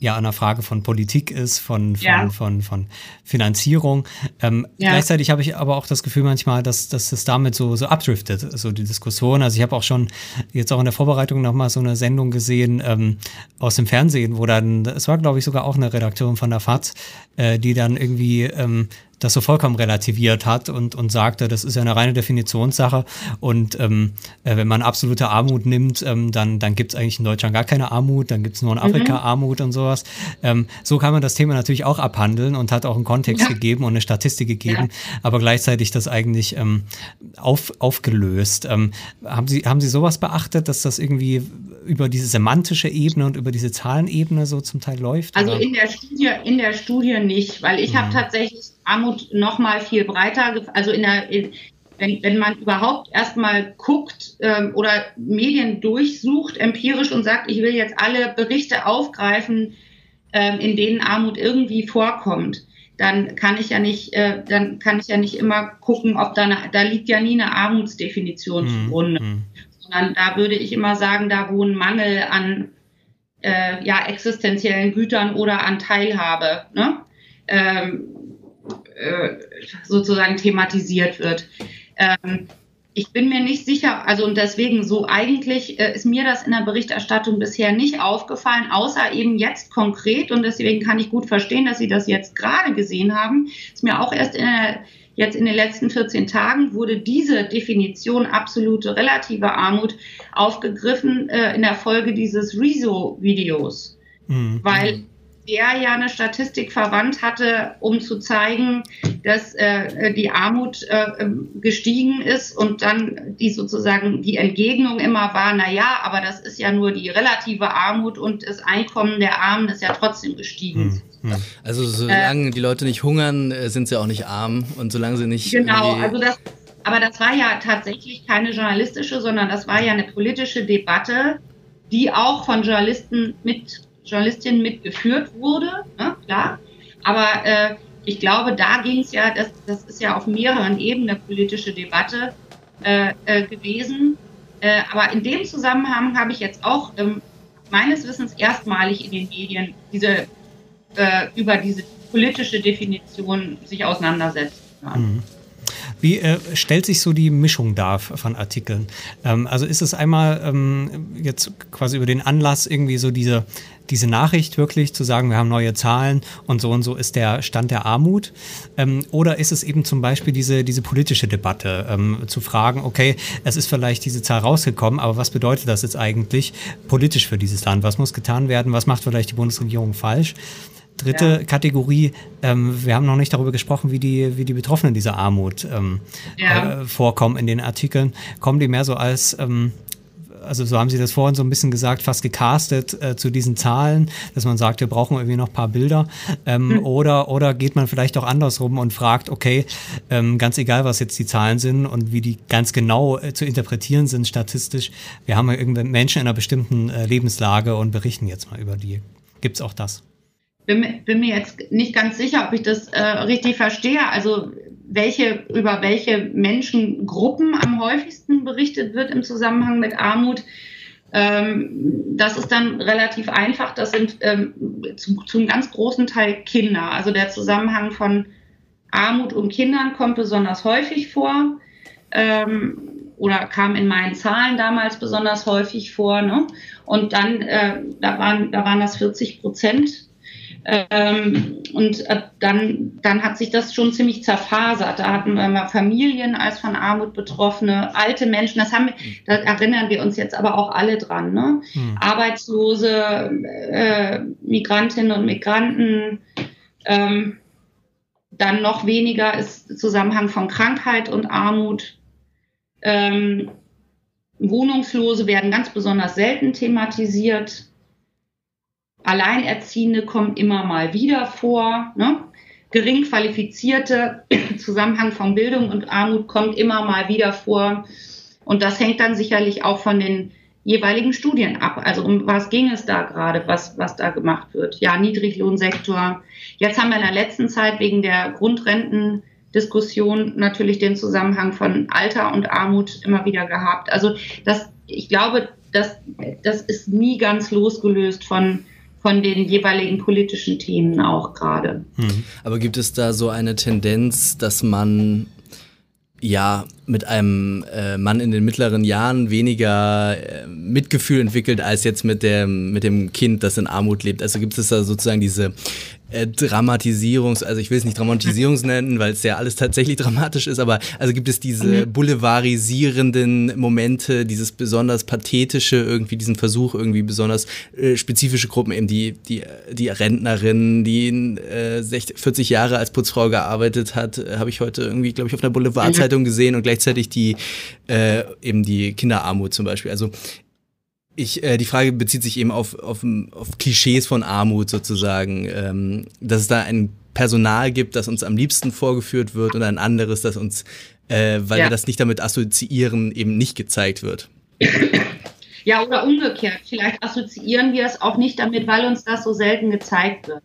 ja an der Frage von Politik ist, von, von, ja. von, von Finanzierung. Ähm, ja. Gleichzeitig habe ich aber auch das Gefühl manchmal, dass, dass es damit so, so abdriftet, so die Diskussion. Also ich habe auch schon jetzt auch in der Vorbereitung nochmal so eine Sendung gesehen ähm, aus dem Fernsehen, wo dann, es war glaube ich sogar auch eine Redakteurin von der FAZ, äh, die dann irgendwie ähm, das so vollkommen relativiert hat und, und sagte, das ist ja eine reine Definitionssache und ähm, äh, wenn man absolute Armut nimmt, ähm, dann, dann gibt es eigentlich in Deutschland gar keine Armut, dann gibt es nur in Afrika mhm. Armut und sowas. Ähm, so kann man das Thema natürlich auch abhandeln und hat auch einen Kontext ja. gegeben und eine Statistik gegeben, ja. aber gleichzeitig das eigentlich ähm, auf, aufgelöst. Ähm, haben, Sie, haben Sie sowas beachtet, dass das irgendwie über diese semantische Ebene und über diese Zahlenebene so zum Teil läuft? Also in der Studie, in der Studie nicht, weil ich mhm. habe tatsächlich Armut noch mal viel breiter, also in der, in, wenn, wenn man überhaupt erstmal guckt ähm, oder Medien durchsucht empirisch und sagt, ich will jetzt alle Berichte aufgreifen, ähm, in denen Armut irgendwie vorkommt, dann kann ich ja nicht, äh, dann kann ich ja nicht immer gucken, ob da eine, da liegt ja nie eine Armutsdefinition mhm. zugrunde, mhm. sondern da würde ich immer sagen, da wo ein Mangel an äh, ja existenziellen Gütern oder an Teilhabe, ne? Ähm, äh, sozusagen thematisiert wird. Ähm, ich bin mir nicht sicher, also und deswegen so eigentlich äh, ist mir das in der Berichterstattung bisher nicht aufgefallen, außer eben jetzt konkret und deswegen kann ich gut verstehen, dass Sie das jetzt gerade gesehen haben. Ist mir auch erst in der, jetzt in den letzten 14 Tagen wurde diese Definition absolute relative Armut aufgegriffen äh, in der Folge dieses Rezo-Videos, mhm. weil der ja eine Statistik verwandt hatte, um zu zeigen, dass äh, die Armut äh, gestiegen ist und dann die sozusagen die Entgegnung immer war, na ja, aber das ist ja nur die relative Armut und das Einkommen der Armen ist ja trotzdem gestiegen. Hm, hm. Also solange äh, die Leute nicht hungern, äh, sind sie auch nicht arm und solange sie nicht genau, also das aber das war ja tatsächlich keine journalistische, sondern das war ja eine politische Debatte, die auch von Journalisten mit Journalistin mitgeführt wurde, ne, klar. Aber äh, ich glaube, da ging es ja, das, das ist ja auf mehreren Ebenen eine politische Debatte äh, äh, gewesen. Äh, aber in dem Zusammenhang habe ich jetzt auch ähm, meines Wissens erstmalig in den Medien diese, äh, über diese politische Definition sich auseinandersetzen. Mhm. Wie äh, stellt sich so die Mischung dar von Artikeln? Ähm, also ist es einmal ähm, jetzt quasi über den Anlass irgendwie so diese, diese Nachricht wirklich zu sagen, wir haben neue Zahlen und so und so ist der Stand der Armut? Ähm, oder ist es eben zum Beispiel diese, diese politische Debatte, ähm, zu fragen, okay, es ist vielleicht diese Zahl rausgekommen, aber was bedeutet das jetzt eigentlich politisch für dieses Land? Was muss getan werden? Was macht vielleicht die Bundesregierung falsch? Dritte ja. Kategorie, ähm, wir haben noch nicht darüber gesprochen, wie die, wie die Betroffenen dieser Armut ähm, ja. äh, vorkommen in den Artikeln. Kommen die mehr so als, ähm, also so haben Sie das vorhin so ein bisschen gesagt, fast gecastet äh, zu diesen Zahlen, dass man sagt, wir brauchen irgendwie noch ein paar Bilder. Mhm. Oder, oder geht man vielleicht auch andersrum und fragt, okay, ähm, ganz egal, was jetzt die Zahlen sind und wie die ganz genau äh, zu interpretieren sind statistisch, wir haben ja irgendwie Menschen in einer bestimmten äh, Lebenslage und berichten jetzt mal über die. Gibt es auch das? Bin, bin mir jetzt nicht ganz sicher, ob ich das äh, richtig verstehe. Also welche, über welche Menschengruppen am häufigsten berichtet wird im Zusammenhang mit Armut. Ähm, das ist dann relativ einfach. Das sind ähm, zu, zum ganz großen Teil Kinder. Also der Zusammenhang von Armut und Kindern kommt besonders häufig vor. Ähm, oder kam in meinen Zahlen damals besonders häufig vor. Ne? Und dann, äh, da, waren, da waren das 40 Prozent ähm, und äh, dann, dann hat sich das schon ziemlich zerfasert. Da hatten wir mal Familien als von Armut betroffene, alte Menschen, das haben wir, da erinnern wir uns jetzt aber auch alle dran, ne? Mhm. Arbeitslose, äh, Migrantinnen und Migranten, ähm, dann noch weniger ist Zusammenhang von Krankheit und Armut. Ähm, Wohnungslose werden ganz besonders selten thematisiert. Alleinerziehende kommen immer mal wieder vor. Ne? gering qualifizierte Zusammenhang von Bildung und Armut kommt immer mal wieder vor. Und das hängt dann sicherlich auch von den jeweiligen Studien ab. Also um was ging es da gerade, was, was da gemacht wird? Ja, Niedriglohnsektor. Jetzt haben wir in der letzten Zeit wegen der Grundrentendiskussion natürlich den Zusammenhang von Alter und Armut immer wieder gehabt. Also das, ich glaube, das, das ist nie ganz losgelöst von, von den jeweiligen politischen Themen auch gerade. Hm. Aber gibt es da so eine Tendenz, dass man ja mit einem äh, Mann in den mittleren Jahren weniger äh, Mitgefühl entwickelt als jetzt mit dem mit dem Kind, das in Armut lebt. Also gibt es da sozusagen diese äh, Dramatisierungs, also ich will es nicht Dramatisierungs nennen, weil es ja alles tatsächlich dramatisch ist, aber also gibt es diese mhm. boulevarisierenden Momente, dieses besonders pathetische, irgendwie diesen Versuch, irgendwie besonders äh, spezifische Gruppen, eben die, die, die Rentnerin, die äh, 60, 40 Jahre als Putzfrau gearbeitet hat, äh, habe ich heute irgendwie, glaube ich, auf einer Boulevardzeitung gesehen und gleichzeitig die äh, eben die Kinderarmut zum Beispiel. Also ich, äh, die Frage bezieht sich eben auf, auf, auf Klischees von Armut sozusagen, ähm, dass es da ein Personal gibt, das uns am liebsten vorgeführt wird und ein anderes, das uns, äh, weil ja. wir das nicht damit assoziieren, eben nicht gezeigt wird. Ja, oder umgekehrt. Vielleicht assoziieren wir es auch nicht damit, weil uns das so selten gezeigt wird.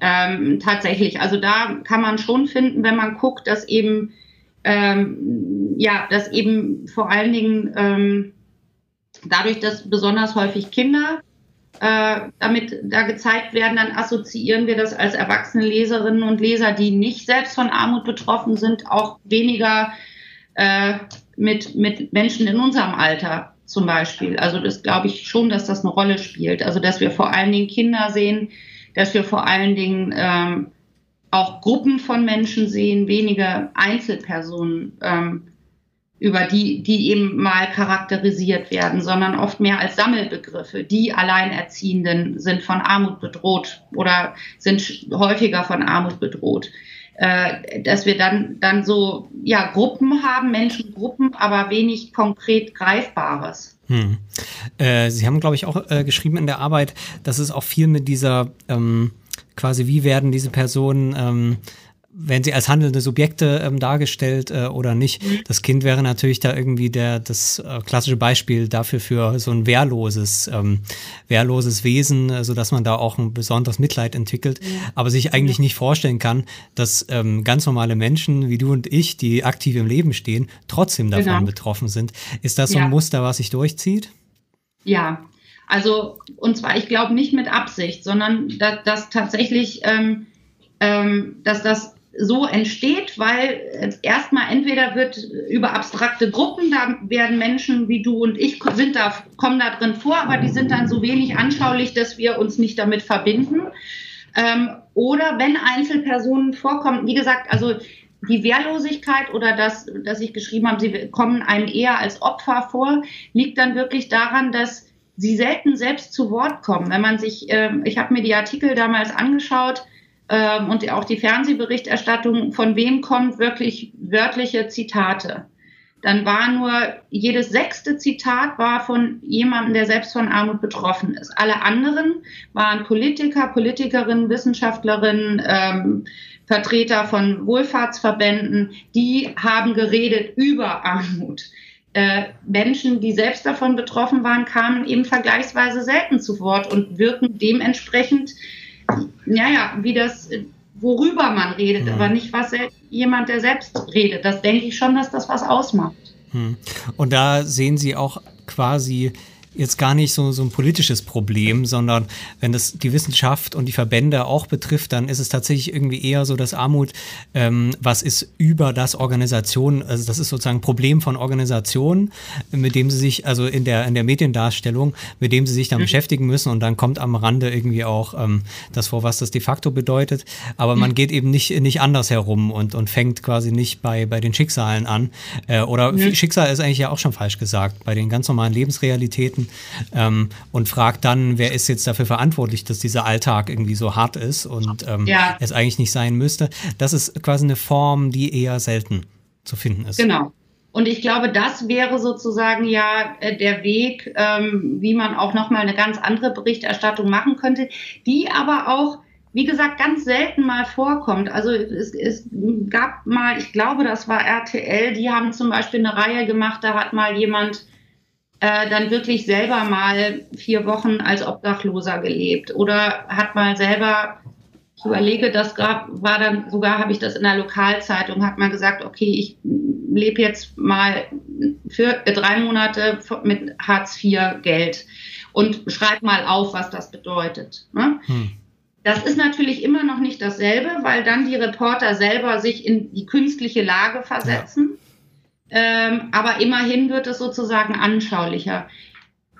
Ähm, tatsächlich. Also da kann man schon finden, wenn man guckt, dass eben, ähm, ja, dass eben vor allen Dingen ähm, dadurch, dass besonders häufig Kinder äh, damit da gezeigt werden, dann assoziieren wir das als erwachsene Leserinnen und Leser, die nicht selbst von Armut betroffen sind, auch weniger äh, mit, mit Menschen in unserem Alter zum Beispiel. Also das glaube ich schon, dass das eine Rolle spielt. Also dass wir vor allen Dingen Kinder sehen, dass wir vor allen Dingen ähm, auch Gruppen von Menschen sehen, wenige Einzelpersonen. Ähm, über die, die eben mal charakterisiert werden, sondern oft mehr als Sammelbegriffe. Die Alleinerziehenden sind von Armut bedroht oder sind häufiger von Armut bedroht. Äh, dass wir dann, dann so ja, Gruppen haben, Menschengruppen, aber wenig konkret Greifbares. Hm. Äh, Sie haben, glaube ich, auch äh, geschrieben in der Arbeit, dass es auch viel mit dieser ähm, quasi, wie werden diese Personen ähm, werden sie als handelnde Subjekte ähm, dargestellt äh, oder nicht. Mhm. Das Kind wäre natürlich da irgendwie der, das äh, klassische Beispiel dafür für so ein wehrloses, ähm, wehrloses Wesen, äh, so dass man da auch ein besonderes Mitleid entwickelt, ja. aber sich eigentlich ja. nicht vorstellen kann, dass ähm, ganz normale Menschen wie du und ich, die aktiv im Leben stehen, trotzdem davon genau. betroffen sind. Ist das so ein ja. Muster, was sich durchzieht? Ja, also und zwar, ich glaube nicht mit Absicht, sondern dass, dass tatsächlich, ähm, ähm, dass das so entsteht, weil erstmal entweder wird über abstrakte Gruppen, da werden Menschen wie du und ich sind da, kommen da drin vor, aber die sind dann so wenig anschaulich, dass wir uns nicht damit verbinden. Ähm, oder wenn Einzelpersonen vorkommen, wie gesagt, also die Wehrlosigkeit oder das, dass ich geschrieben habe, sie kommen einem eher als Opfer vor, liegt dann wirklich daran, dass sie selten selbst zu Wort kommen. Wenn man sich, äh, ich habe mir die Artikel damals angeschaut, ähm, und auch die Fernsehberichterstattung, von wem kommt wirklich wörtliche Zitate. Dann war nur jedes sechste Zitat war von jemandem, der selbst von Armut betroffen ist. Alle anderen waren Politiker, Politikerinnen, Wissenschaftlerinnen, ähm, Vertreter von Wohlfahrtsverbänden, die haben geredet über Armut. Äh, Menschen, die selbst davon betroffen waren, kamen eben vergleichsweise selten zu Wort und wirken dementsprechend ja, ja, wie das, worüber man redet, mhm. aber nicht was jemand, der selbst redet. Das denke ich schon, dass das was ausmacht. Mhm. Und da sehen Sie auch quasi jetzt gar nicht so, so ein politisches Problem, sondern wenn das die Wissenschaft und die Verbände auch betrifft, dann ist es tatsächlich irgendwie eher so, dass Armut ähm, was ist über das Organisation, also das ist sozusagen ein Problem von Organisationen, mit dem sie sich, also in der, in der Mediendarstellung, mit dem sie sich dann mhm. beschäftigen müssen und dann kommt am Rande irgendwie auch ähm, das vor, was das de facto bedeutet. Aber man mhm. geht eben nicht, nicht anders herum und, und fängt quasi nicht bei, bei den Schicksalen an. Äh, oder mhm. Schicksal ist eigentlich ja auch schon falsch gesagt, bei den ganz normalen Lebensrealitäten ähm, und fragt dann, wer ist jetzt dafür verantwortlich, dass dieser Alltag irgendwie so hart ist und ähm, ja. es eigentlich nicht sein müsste. Das ist quasi eine Form, die eher selten zu finden ist. Genau. Und ich glaube, das wäre sozusagen ja äh, der Weg, ähm, wie man auch nochmal eine ganz andere Berichterstattung machen könnte, die aber auch wie gesagt, ganz selten mal vorkommt. Also es, es gab mal, ich glaube, das war RTL, die haben zum Beispiel eine Reihe gemacht, da hat mal jemand äh, dann wirklich selber mal vier Wochen als Obdachloser gelebt oder hat mal selber, ich überlege, das gab, war dann, sogar habe ich das in der Lokalzeitung, hat man gesagt, okay, ich lebe jetzt mal für drei Monate mit Hartz IV Geld und schreib mal auf, was das bedeutet. Ne? Hm. Das ist natürlich immer noch nicht dasselbe, weil dann die Reporter selber sich in die künstliche Lage versetzen. Ja. Ähm, aber immerhin wird es sozusagen anschaulicher.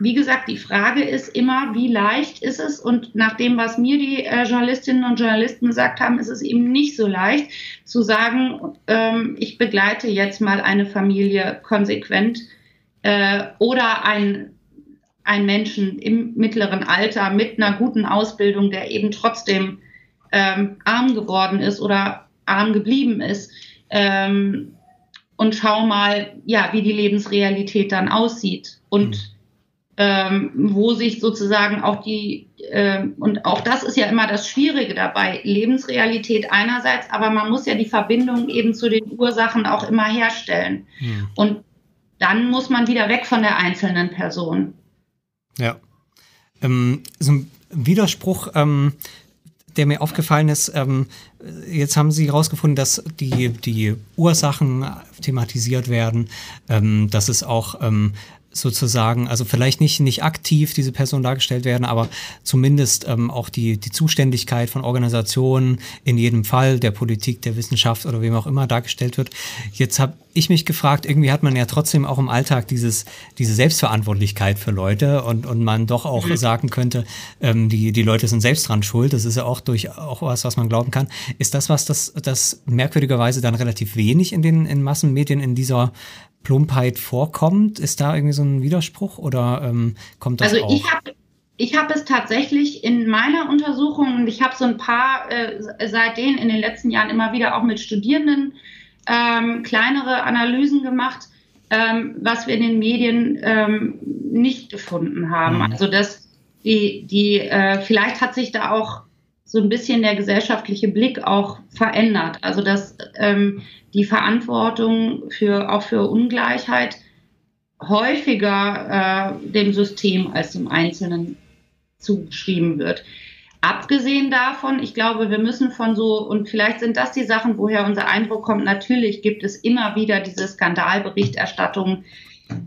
Wie gesagt, die Frage ist immer, wie leicht ist es? Und nach dem, was mir die äh, Journalistinnen und Journalisten gesagt haben, ist es eben nicht so leicht zu sagen, ähm, ich begleite jetzt mal eine Familie konsequent äh, oder ein einen Menschen im mittleren Alter mit einer guten Ausbildung, der eben trotzdem ähm, arm geworden ist oder arm geblieben ist. Ähm, und schau mal, ja, wie die Lebensrealität dann aussieht und mhm. ähm, wo sich sozusagen auch die, äh, und auch das ist ja immer das Schwierige dabei, Lebensrealität einerseits, aber man muss ja die Verbindung eben zu den Ursachen auch immer herstellen. Mhm. Und dann muss man wieder weg von der einzelnen Person. Ja. Ähm, so ein Widerspruch, ähm, der mir aufgefallen ist, ähm, jetzt haben Sie herausgefunden, dass die, die Ursachen thematisiert werden, ähm, dass es auch ähm, sozusagen, also vielleicht nicht, nicht aktiv diese Person dargestellt werden, aber zumindest ähm, auch die, die Zuständigkeit von Organisationen in jedem Fall, der Politik, der Wissenschaft oder wem auch immer dargestellt wird. Jetzt habe ich mich gefragt, irgendwie hat man ja trotzdem auch im Alltag dieses, diese Selbstverantwortlichkeit für Leute und, und man doch auch mhm. sagen könnte, ähm, die, die Leute sind selbst dran schuld. Das ist ja auch durch auch was, was man glauben kann. Ist das was, das, das merkwürdigerweise dann relativ wenig in den in Massenmedien in dieser Plumpheit vorkommt? Ist da irgendwie so ein Widerspruch oder ähm, kommt das also auch? Ich habe ich hab es tatsächlich in meiner Untersuchung und ich habe so ein paar äh, seitdem in den letzten Jahren immer wieder auch mit Studierenden ähm, kleinere Analysen gemacht, ähm, was wir in den Medien ähm, nicht gefunden haben. Mhm. Also dass die, die äh, vielleicht hat sich da auch so ein bisschen der gesellschaftliche Blick auch verändert. Also dass ähm, die Verantwortung für, auch für Ungleichheit häufiger äh, dem System als dem Einzelnen zugeschrieben wird. Abgesehen davon, ich glaube, wir müssen von so, und vielleicht sind das die Sachen, woher unser Eindruck kommt, natürlich gibt es immer wieder diese Skandalberichterstattung,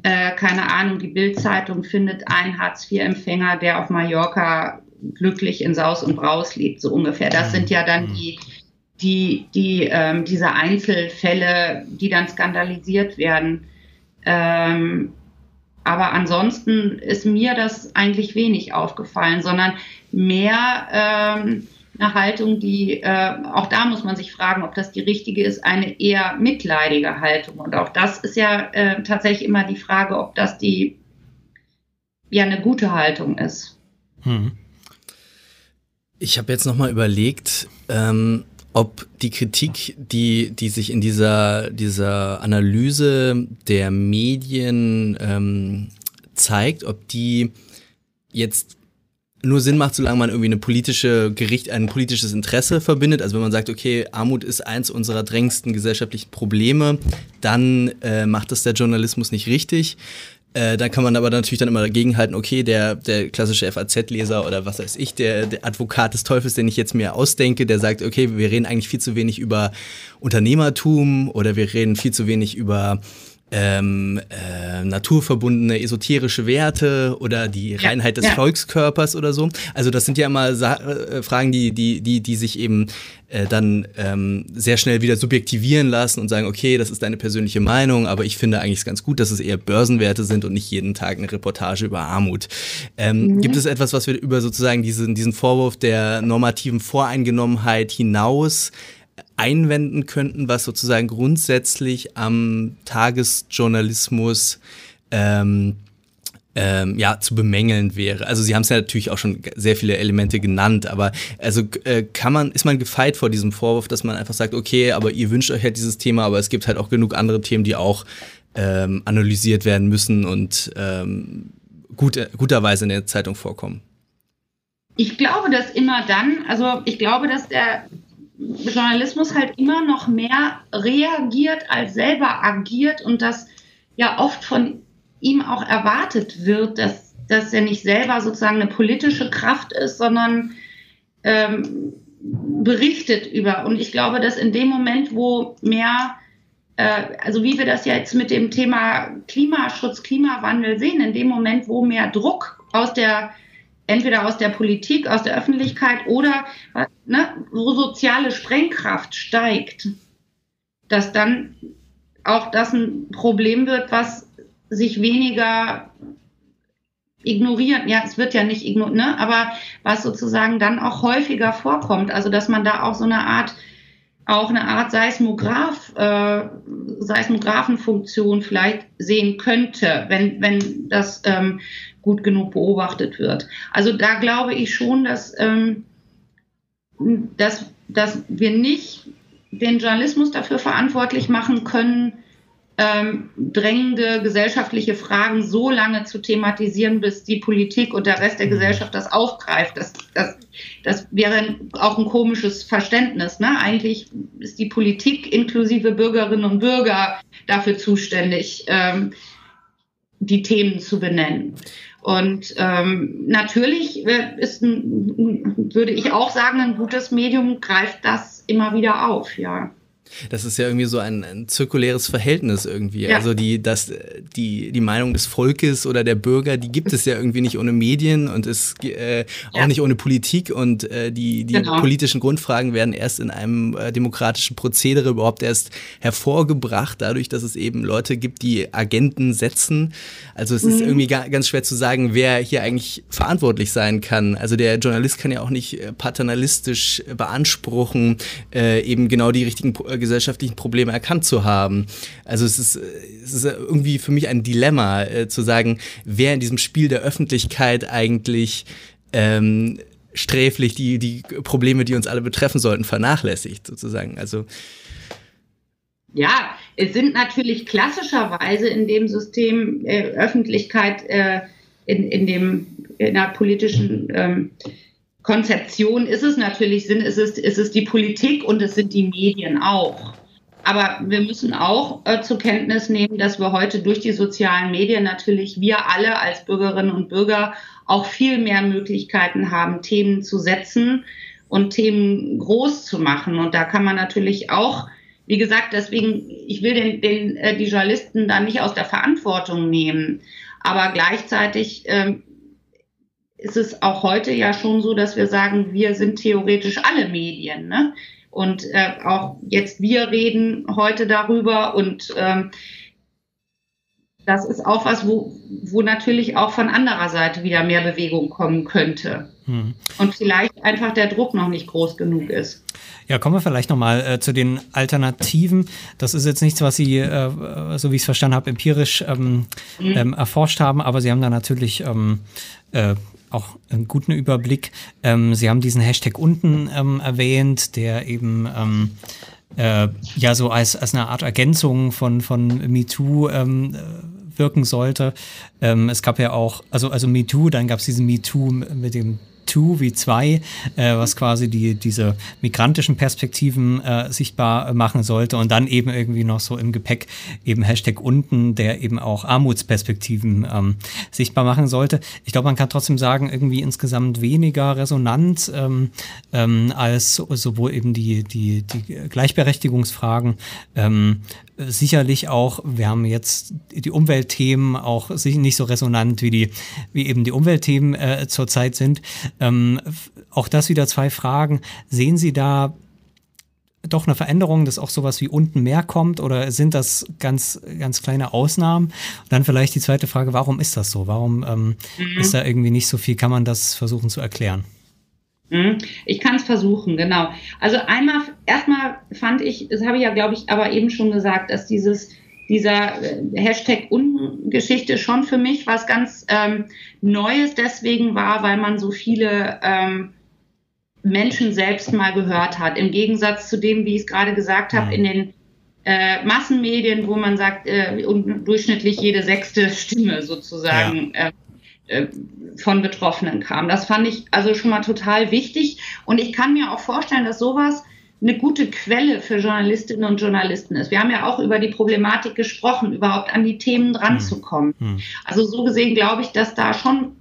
äh, keine Ahnung, die Bildzeitung findet einen Hartz-IV-Empfänger, der auf Mallorca glücklich in Saus und Braus lebt, so ungefähr. Das sind ja dann die die, die ähm, diese Einzelfälle, die dann skandalisiert werden. Ähm, aber ansonsten ist mir das eigentlich wenig aufgefallen, sondern mehr ähm, eine Haltung, die, äh, auch da muss man sich fragen, ob das die richtige ist, eine eher mitleidige Haltung. Und auch das ist ja äh, tatsächlich immer die Frage, ob das die, ja, eine gute Haltung ist. Hm. Ich habe jetzt nochmal überlegt, ähm, ob die Kritik, die, die sich in dieser, dieser Analyse der Medien ähm, zeigt, ob die jetzt nur Sinn macht, solange man irgendwie eine politische Gericht, ein politisches Interesse verbindet. Also wenn man sagt, okay, Armut ist eins unserer drängendsten gesellschaftlichen Probleme, dann äh, macht das der Journalismus nicht richtig. Äh, dann kann man aber natürlich dann immer dagegenhalten, okay, der, der klassische FAZ-Leser oder was weiß ich, der, der Advokat des Teufels, den ich jetzt mir ausdenke, der sagt, okay, wir reden eigentlich viel zu wenig über Unternehmertum oder wir reden viel zu wenig über ähm, äh, naturverbundene esoterische Werte oder die ja, Reinheit des ja. Volkskörpers oder so. Also das sind ja immer Sa äh, Fragen, die, die, die, die sich eben äh, dann ähm, sehr schnell wieder subjektivieren lassen und sagen, okay, das ist deine persönliche Meinung, aber ich finde eigentlich ganz gut, dass es eher Börsenwerte sind und nicht jeden Tag eine Reportage über Armut. Ähm, mhm. Gibt es etwas, was wir über sozusagen diesen, diesen Vorwurf der normativen Voreingenommenheit hinaus einwenden könnten, was sozusagen grundsätzlich am Tagesjournalismus ähm, ähm, ja, zu bemängeln wäre. Also Sie haben es ja natürlich auch schon sehr viele Elemente genannt, aber also äh, kann man, ist man gefeit vor diesem Vorwurf, dass man einfach sagt, okay, aber ihr wünscht euch halt dieses Thema, aber es gibt halt auch genug andere Themen, die auch ähm, analysiert werden müssen und ähm, gut, guterweise in der Zeitung vorkommen. Ich glaube, dass immer dann, also ich glaube, dass der Journalismus halt immer noch mehr reagiert als selber agiert und dass ja oft von ihm auch erwartet wird, dass, dass er nicht selber sozusagen eine politische Kraft ist, sondern ähm, berichtet über. Und ich glaube, dass in dem Moment, wo mehr, äh, also wie wir das jetzt mit dem Thema Klimaschutz, Klimawandel sehen, in dem Moment, wo mehr Druck aus der entweder aus der Politik, aus der Öffentlichkeit oder ne, wo soziale Sprengkraft steigt, dass dann auch das ein Problem wird, was sich weniger ignoriert, ja, es wird ja nicht ignoriert, ne, aber was sozusagen dann auch häufiger vorkommt, also dass man da auch so eine Art auch eine Art Seismograph, äh, Seismographenfunktion vielleicht sehen könnte, wenn, wenn das ähm, gut genug beobachtet wird. Also da glaube ich schon, dass, ähm, dass, dass wir nicht den Journalismus dafür verantwortlich machen können, ähm, drängende gesellschaftliche Fragen so lange zu thematisieren, bis die Politik und der Rest der mhm. Gesellschaft das aufgreift. Das, das, das wäre auch ein komisches Verständnis. Ne? Eigentlich ist die Politik inklusive Bürgerinnen und Bürger dafür zuständig, ähm, die Themen zu benennen. Und ähm, natürlich ist ein, würde ich auch sagen, ein gutes Medium greift das immer wieder auf, ja. Das ist ja irgendwie so ein, ein zirkuläres Verhältnis irgendwie. Ja. Also die, das, die, die Meinung des Volkes oder der Bürger, die gibt es ja irgendwie nicht ohne Medien und ist äh, auch ja. nicht ohne Politik. Und äh, die, die genau. politischen Grundfragen werden erst in einem äh, demokratischen Prozedere überhaupt erst hervorgebracht, dadurch, dass es eben Leute gibt, die Agenten setzen. Also es mhm. ist irgendwie ga, ganz schwer zu sagen, wer hier eigentlich verantwortlich sein kann. Also der Journalist kann ja auch nicht äh, paternalistisch beanspruchen, äh, eben genau die richtigen äh, gesellschaftlichen Probleme erkannt zu haben. Also es ist, es ist irgendwie für mich ein Dilemma äh, zu sagen, wer in diesem Spiel der Öffentlichkeit eigentlich ähm, sträflich die, die Probleme, die uns alle betreffen sollten, vernachlässigt, sozusagen. Also ja, es sind natürlich klassischerweise in dem System äh, Öffentlichkeit äh, in, in dem in der politischen ähm, Konzeption ist es natürlich, sind, ist, es, ist es die Politik und es sind die Medien auch. Aber wir müssen auch äh, zur Kenntnis nehmen, dass wir heute durch die sozialen Medien natürlich wir alle als Bürgerinnen und Bürger auch viel mehr Möglichkeiten haben, Themen zu setzen und Themen groß zu machen. Und da kann man natürlich auch, wie gesagt, deswegen, ich will den, den, äh, die Journalisten da nicht aus der Verantwortung nehmen. Aber gleichzeitig ähm, ist es auch heute ja schon so, dass wir sagen, wir sind theoretisch alle Medien. Ne? Und äh, auch jetzt wir reden heute darüber und ähm, das ist auch was, wo, wo natürlich auch von anderer Seite wieder mehr Bewegung kommen könnte. Hm. Und vielleicht einfach der Druck noch nicht groß genug ist. Ja, kommen wir vielleicht nochmal äh, zu den Alternativen. Das ist jetzt nichts, was Sie, äh, so wie ich es verstanden habe, empirisch ähm, mhm. ähm, erforscht haben, aber Sie haben da natürlich ähm, äh, auch einen guten Überblick. Ähm, Sie haben diesen Hashtag unten ähm, erwähnt, der eben ähm, äh, ja so als, als eine Art Ergänzung von, von MeToo ähm, wirken sollte. Ähm, es gab ja auch, also, also MeToo, dann gab es diesen MeToo mit dem Two wie zwei, äh, was quasi die, diese migrantischen Perspektiven äh, sichtbar machen sollte und dann eben irgendwie noch so im Gepäck eben Hashtag unten, der eben auch Armutsperspektiven ähm, sichtbar machen sollte. Ich glaube, man kann trotzdem sagen, irgendwie insgesamt weniger resonant ähm, ähm, als sowohl eben die, die, die Gleichberechtigungsfragen ähm, sicherlich auch, wir haben jetzt die Umweltthemen auch nicht so resonant wie die, wie eben die Umweltthemen äh, zurzeit sind. Ähm, auch das wieder zwei Fragen. Sehen Sie da doch eine Veränderung, dass auch sowas wie unten mehr kommt oder sind das ganz, ganz kleine Ausnahmen? Und dann vielleicht die zweite Frage, warum ist das so? Warum ähm, mhm. ist da irgendwie nicht so viel? Kann man das versuchen zu erklären? Mhm. Ich kann es versuchen, genau. Also einmal, erstmal fand ich, das habe ich ja, glaube ich, aber eben schon gesagt, dass dieses, dieser äh, Hashtag Ungeschichte schon für mich was ganz ähm, Neues deswegen war, weil man so viele ähm, Menschen selbst mal gehört hat. Im Gegensatz zu dem, wie ich es gerade gesagt habe, in den äh, Massenmedien, wo man sagt, äh, durchschnittlich jede sechste Stimme sozusagen ja. äh, von Betroffenen kam. Das fand ich also schon mal total wichtig. Und ich kann mir auch vorstellen, dass sowas eine gute Quelle für Journalistinnen und Journalisten ist. Wir haben ja auch über die Problematik gesprochen, überhaupt an die Themen dranzukommen. Hm. hm. Also so gesehen glaube ich, dass da schon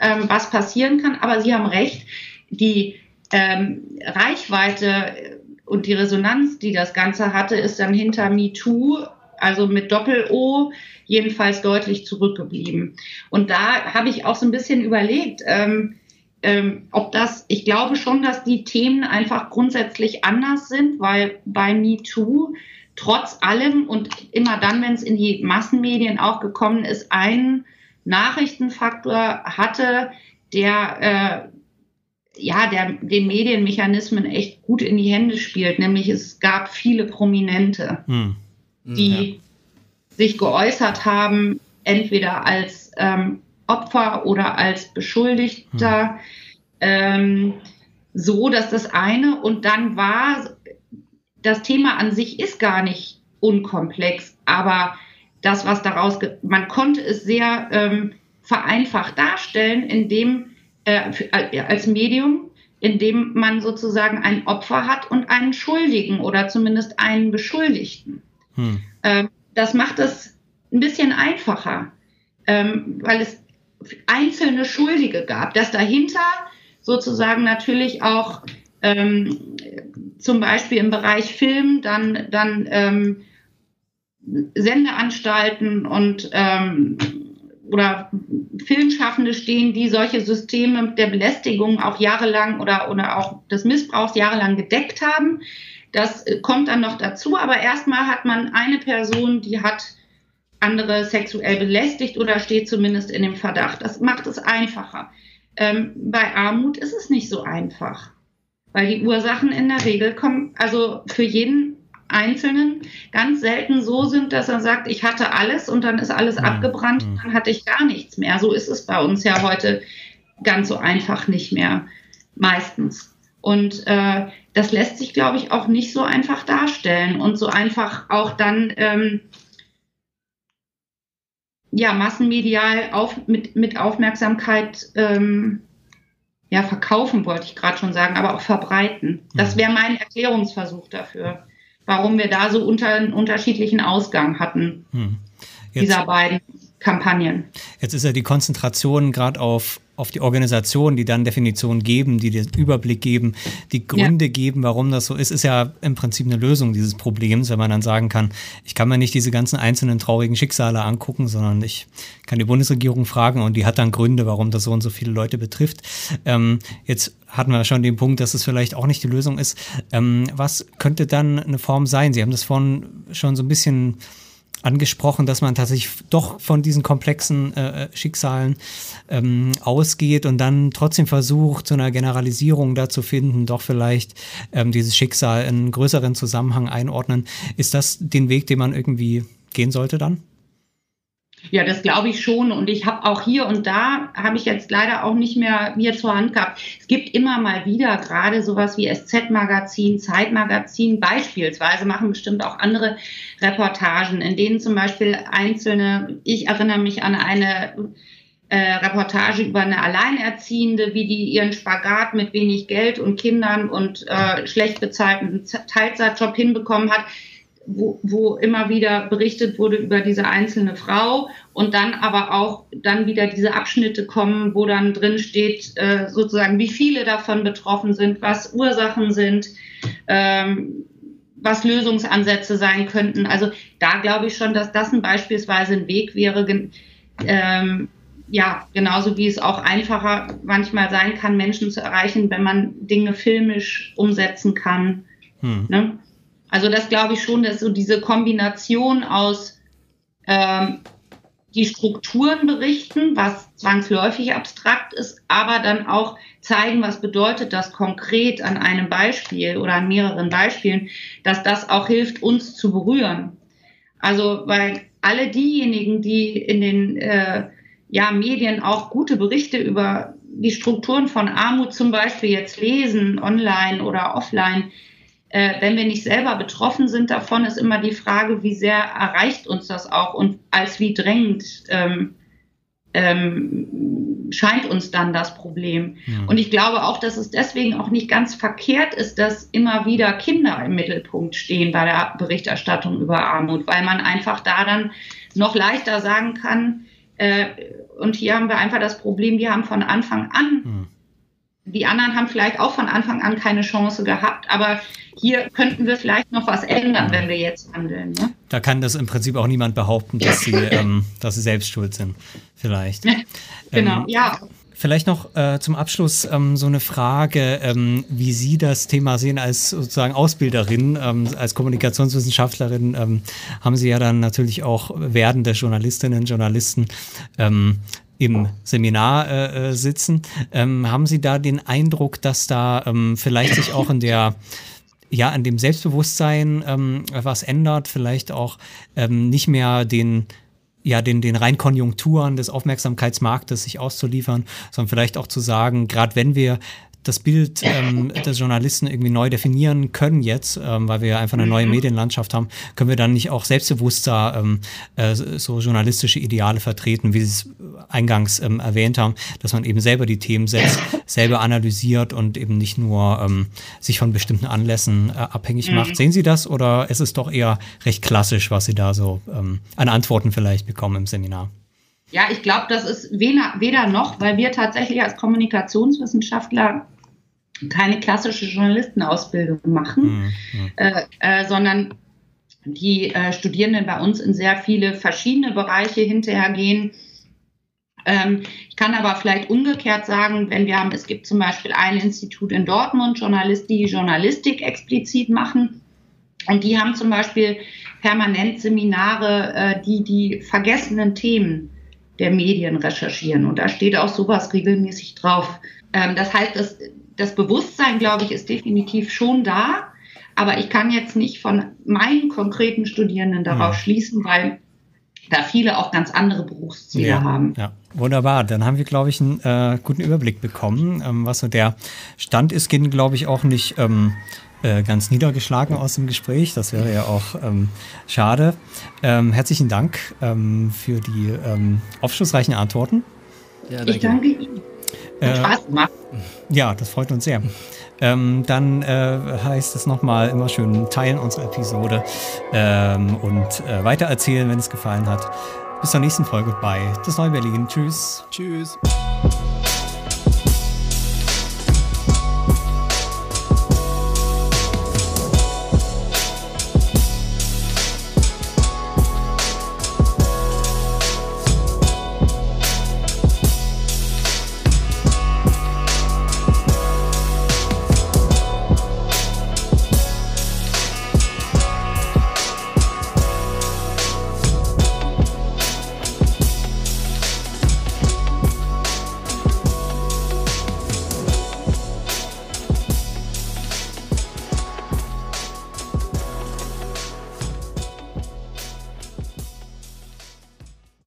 ähm, was passieren kann. Aber Sie haben recht, die ähm, Reichweite und die Resonanz, die das Ganze hatte, ist dann hinter MeToo, also mit Doppel-O, jedenfalls deutlich zurückgeblieben. Und da habe ich auch so ein bisschen überlegt, ähm, ähm, ob das, ich glaube schon, dass die Themen einfach grundsätzlich anders sind, weil bei MeToo trotz allem und immer dann, wenn es in die Massenmedien auch gekommen ist, ein Nachrichtenfaktor hatte, der äh, ja, der den Medienmechanismen echt gut in die Hände spielt, nämlich es gab viele Prominente, hm. Die ja. sich geäußert haben, entweder als ähm, Opfer oder als Beschuldigter, hm. ähm, so dass das eine und dann war das Thema an sich ist gar nicht unkomplex, aber das, was daraus, man konnte es sehr ähm, vereinfacht darstellen, indem äh, äh, als Medium, indem man sozusagen ein Opfer hat und einen Schuldigen oder zumindest einen Beschuldigten. Hm. Ähm, das macht es ein bisschen einfacher, ähm, weil es einzelne Schuldige gab, dass dahinter sozusagen natürlich auch ähm, zum Beispiel im Bereich Film dann, dann Sendeanstalten und oder Filmschaffende stehen, die solche Systeme der Belästigung auch jahrelang oder, oder auch des Missbrauchs jahrelang gedeckt haben. Das äh, kommt dann noch dazu, aber erstmal hat man eine Person, die hat andere sexuell belästigt oder steht zumindest in dem Verdacht. Das macht es einfacher. Ähm, bei Armut ist es nicht so einfach, weil die Ursachen in der Regel kommen, also für jeden Einzelnen ganz selten so sind, dass er sagt, ich hatte alles und dann ist alles mhm. abgebrannt, mhm. dann hatte ich gar nichts mehr. So ist es bei uns ja heute ganz so einfach nicht mehr, meistens. Und äh, das lässt sich, glaube ich, auch nicht so einfach darstellen und so einfach auch dann ähm, ja massenmedial auf, mit, mit Aufmerksamkeit ähm, ja verkaufen, wollte ich gerade schon sagen, aber auch verbreiten. Das mhm. wäre mein Erklärungsversuch dafür warum wir da so unter, einen unterschiedlichen Ausgang hatten, hm. dieser beiden Kampagnen. Jetzt ist ja die Konzentration gerade auf, auf die Organisationen, die dann Definitionen geben, die den Überblick geben, die Gründe ja. geben, warum das so ist, ist ja im Prinzip eine Lösung dieses Problems, wenn man dann sagen kann, ich kann mir nicht diese ganzen einzelnen traurigen Schicksale angucken, sondern ich kann die Bundesregierung fragen und die hat dann Gründe, warum das so und so viele Leute betrifft. Ähm, jetzt hatten wir schon den Punkt, dass es vielleicht auch nicht die Lösung ist. Ähm, was könnte dann eine Form sein? Sie haben das vorhin schon so ein bisschen angesprochen, dass man tatsächlich doch von diesen komplexen äh, Schicksalen ähm, ausgeht und dann trotzdem versucht, zu einer Generalisierung da zu finden, doch vielleicht ähm, dieses Schicksal in einen größeren Zusammenhang einordnen. Ist das den Weg, den man irgendwie gehen sollte dann? Ja, das glaube ich schon. Und ich habe auch hier und da, habe ich jetzt leider auch nicht mehr mir zur Hand gehabt. Es gibt immer mal wieder gerade sowas wie SZ-Magazin, Zeitmagazin, beispielsweise machen bestimmt auch andere Reportagen, in denen zum Beispiel einzelne, ich erinnere mich an eine äh, Reportage über eine Alleinerziehende, wie die ihren Spagat mit wenig Geld und Kindern und äh, schlecht bezahlten Teilzeitjob hinbekommen hat wo, wo immer wieder berichtet wurde über diese einzelne Frau und dann aber auch dann wieder diese Abschnitte kommen, wo dann drin steht, äh, sozusagen, wie viele davon betroffen sind, was Ursachen sind, ähm, was Lösungsansätze sein könnten. Also da glaube ich schon, dass das ein beispielsweise ein Weg wäre, ähm, ja, genauso wie es auch einfacher manchmal sein kann, Menschen zu erreichen, wenn man Dinge filmisch umsetzen kann. Hm. Ne? Also das glaube ich schon, dass so diese Kombination aus ähm, die Strukturen berichten, was zwangsläufig abstrakt ist, aber dann auch zeigen, was bedeutet das konkret an einem Beispiel oder an mehreren Beispielen, dass das auch hilft, uns zu berühren. Also weil alle diejenigen, die in den äh, ja, Medien auch gute Berichte über die Strukturen von Armut zum Beispiel jetzt lesen, online oder offline, äh, wenn wir nicht selber betroffen sind davon, ist immer die Frage, wie sehr erreicht uns das auch und als wie drängend ähm, ähm, scheint uns dann das Problem. Ja. Und ich glaube auch, dass es deswegen auch nicht ganz verkehrt ist, dass immer wieder Kinder im Mittelpunkt stehen bei der Berichterstattung über Armut, weil man einfach da dann noch leichter sagen kann, äh, und hier haben wir einfach das Problem, die haben von Anfang an ja die anderen haben vielleicht auch von Anfang an keine Chance gehabt, aber hier könnten wir vielleicht noch was ändern, wenn wir jetzt handeln. Ne? Da kann das im Prinzip auch niemand behaupten, dass sie, ähm, dass sie selbst schuld sind, vielleicht. genau, ähm, ja. Vielleicht noch äh, zum Abschluss ähm, so eine Frage, ähm, wie Sie das Thema sehen als sozusagen Ausbilderin, ähm, als Kommunikationswissenschaftlerin ähm, haben Sie ja dann natürlich auch werdende Journalistinnen, Journalisten ähm, im Seminar äh, äh, sitzen. Ähm, haben Sie da den Eindruck, dass da ähm, vielleicht sich auch in der ja, an dem Selbstbewusstsein ähm, was ändert, vielleicht auch ähm, nicht mehr den ja, den, den rein Konjunkturen des Aufmerksamkeitsmarktes sich auszuliefern, sondern vielleicht auch zu sagen, gerade wenn wir das Bild ähm, des Journalisten irgendwie neu definieren können jetzt, ähm, weil wir einfach eine neue mhm. Medienlandschaft haben, können wir dann nicht auch selbstbewusster ähm, äh, so journalistische Ideale vertreten, wie Sie es eingangs ähm, erwähnt haben, dass man eben selber die Themen setzt, selber analysiert und eben nicht nur ähm, sich von bestimmten Anlässen äh, abhängig mhm. macht. Sehen Sie das oder ist es doch eher recht klassisch, was Sie da so ähm, an Antworten vielleicht bekommen im Seminar? Ja, ich glaube, das ist weder, weder noch, weil wir tatsächlich als Kommunikationswissenschaftler keine klassische Journalistenausbildung machen, mhm. äh, äh, sondern die äh, Studierenden bei uns in sehr viele verschiedene Bereiche hinterhergehen. Ähm, ich kann aber vielleicht umgekehrt sagen, wenn wir haben, es gibt zum Beispiel ein Institut in Dortmund, Journalist, die Journalistik explizit machen. Und die haben zum Beispiel permanent Seminare, äh, die die vergessenen Themen der Medien recherchieren. Und da steht auch sowas regelmäßig drauf. Ähm, das heißt, das, das Bewusstsein, glaube ich, ist definitiv schon da. Aber ich kann jetzt nicht von meinen konkreten Studierenden darauf ja. schließen, weil da viele auch ganz andere Berufsziele ja, haben. Ja, wunderbar. Dann haben wir, glaube ich, einen äh, guten Überblick bekommen, ähm, was so der Stand ist. Gehen, glaube ich, auch nicht ähm, äh, ganz niedergeschlagen aus dem Gespräch. Das wäre ja auch ähm, schade. Ähm, herzlichen Dank ähm, für die ähm, aufschlussreichen Antworten. Ja, danke. Ich danke Ihnen. Hat Spaß gemacht. Ja, das freut uns sehr. Ähm, dann äh, heißt es nochmal immer schön teilen unsere Episode ähm, und äh, weitererzählen, wenn es gefallen hat. Bis zur nächsten Folge bei Das Neue Berlin. Tschüss. Tschüss.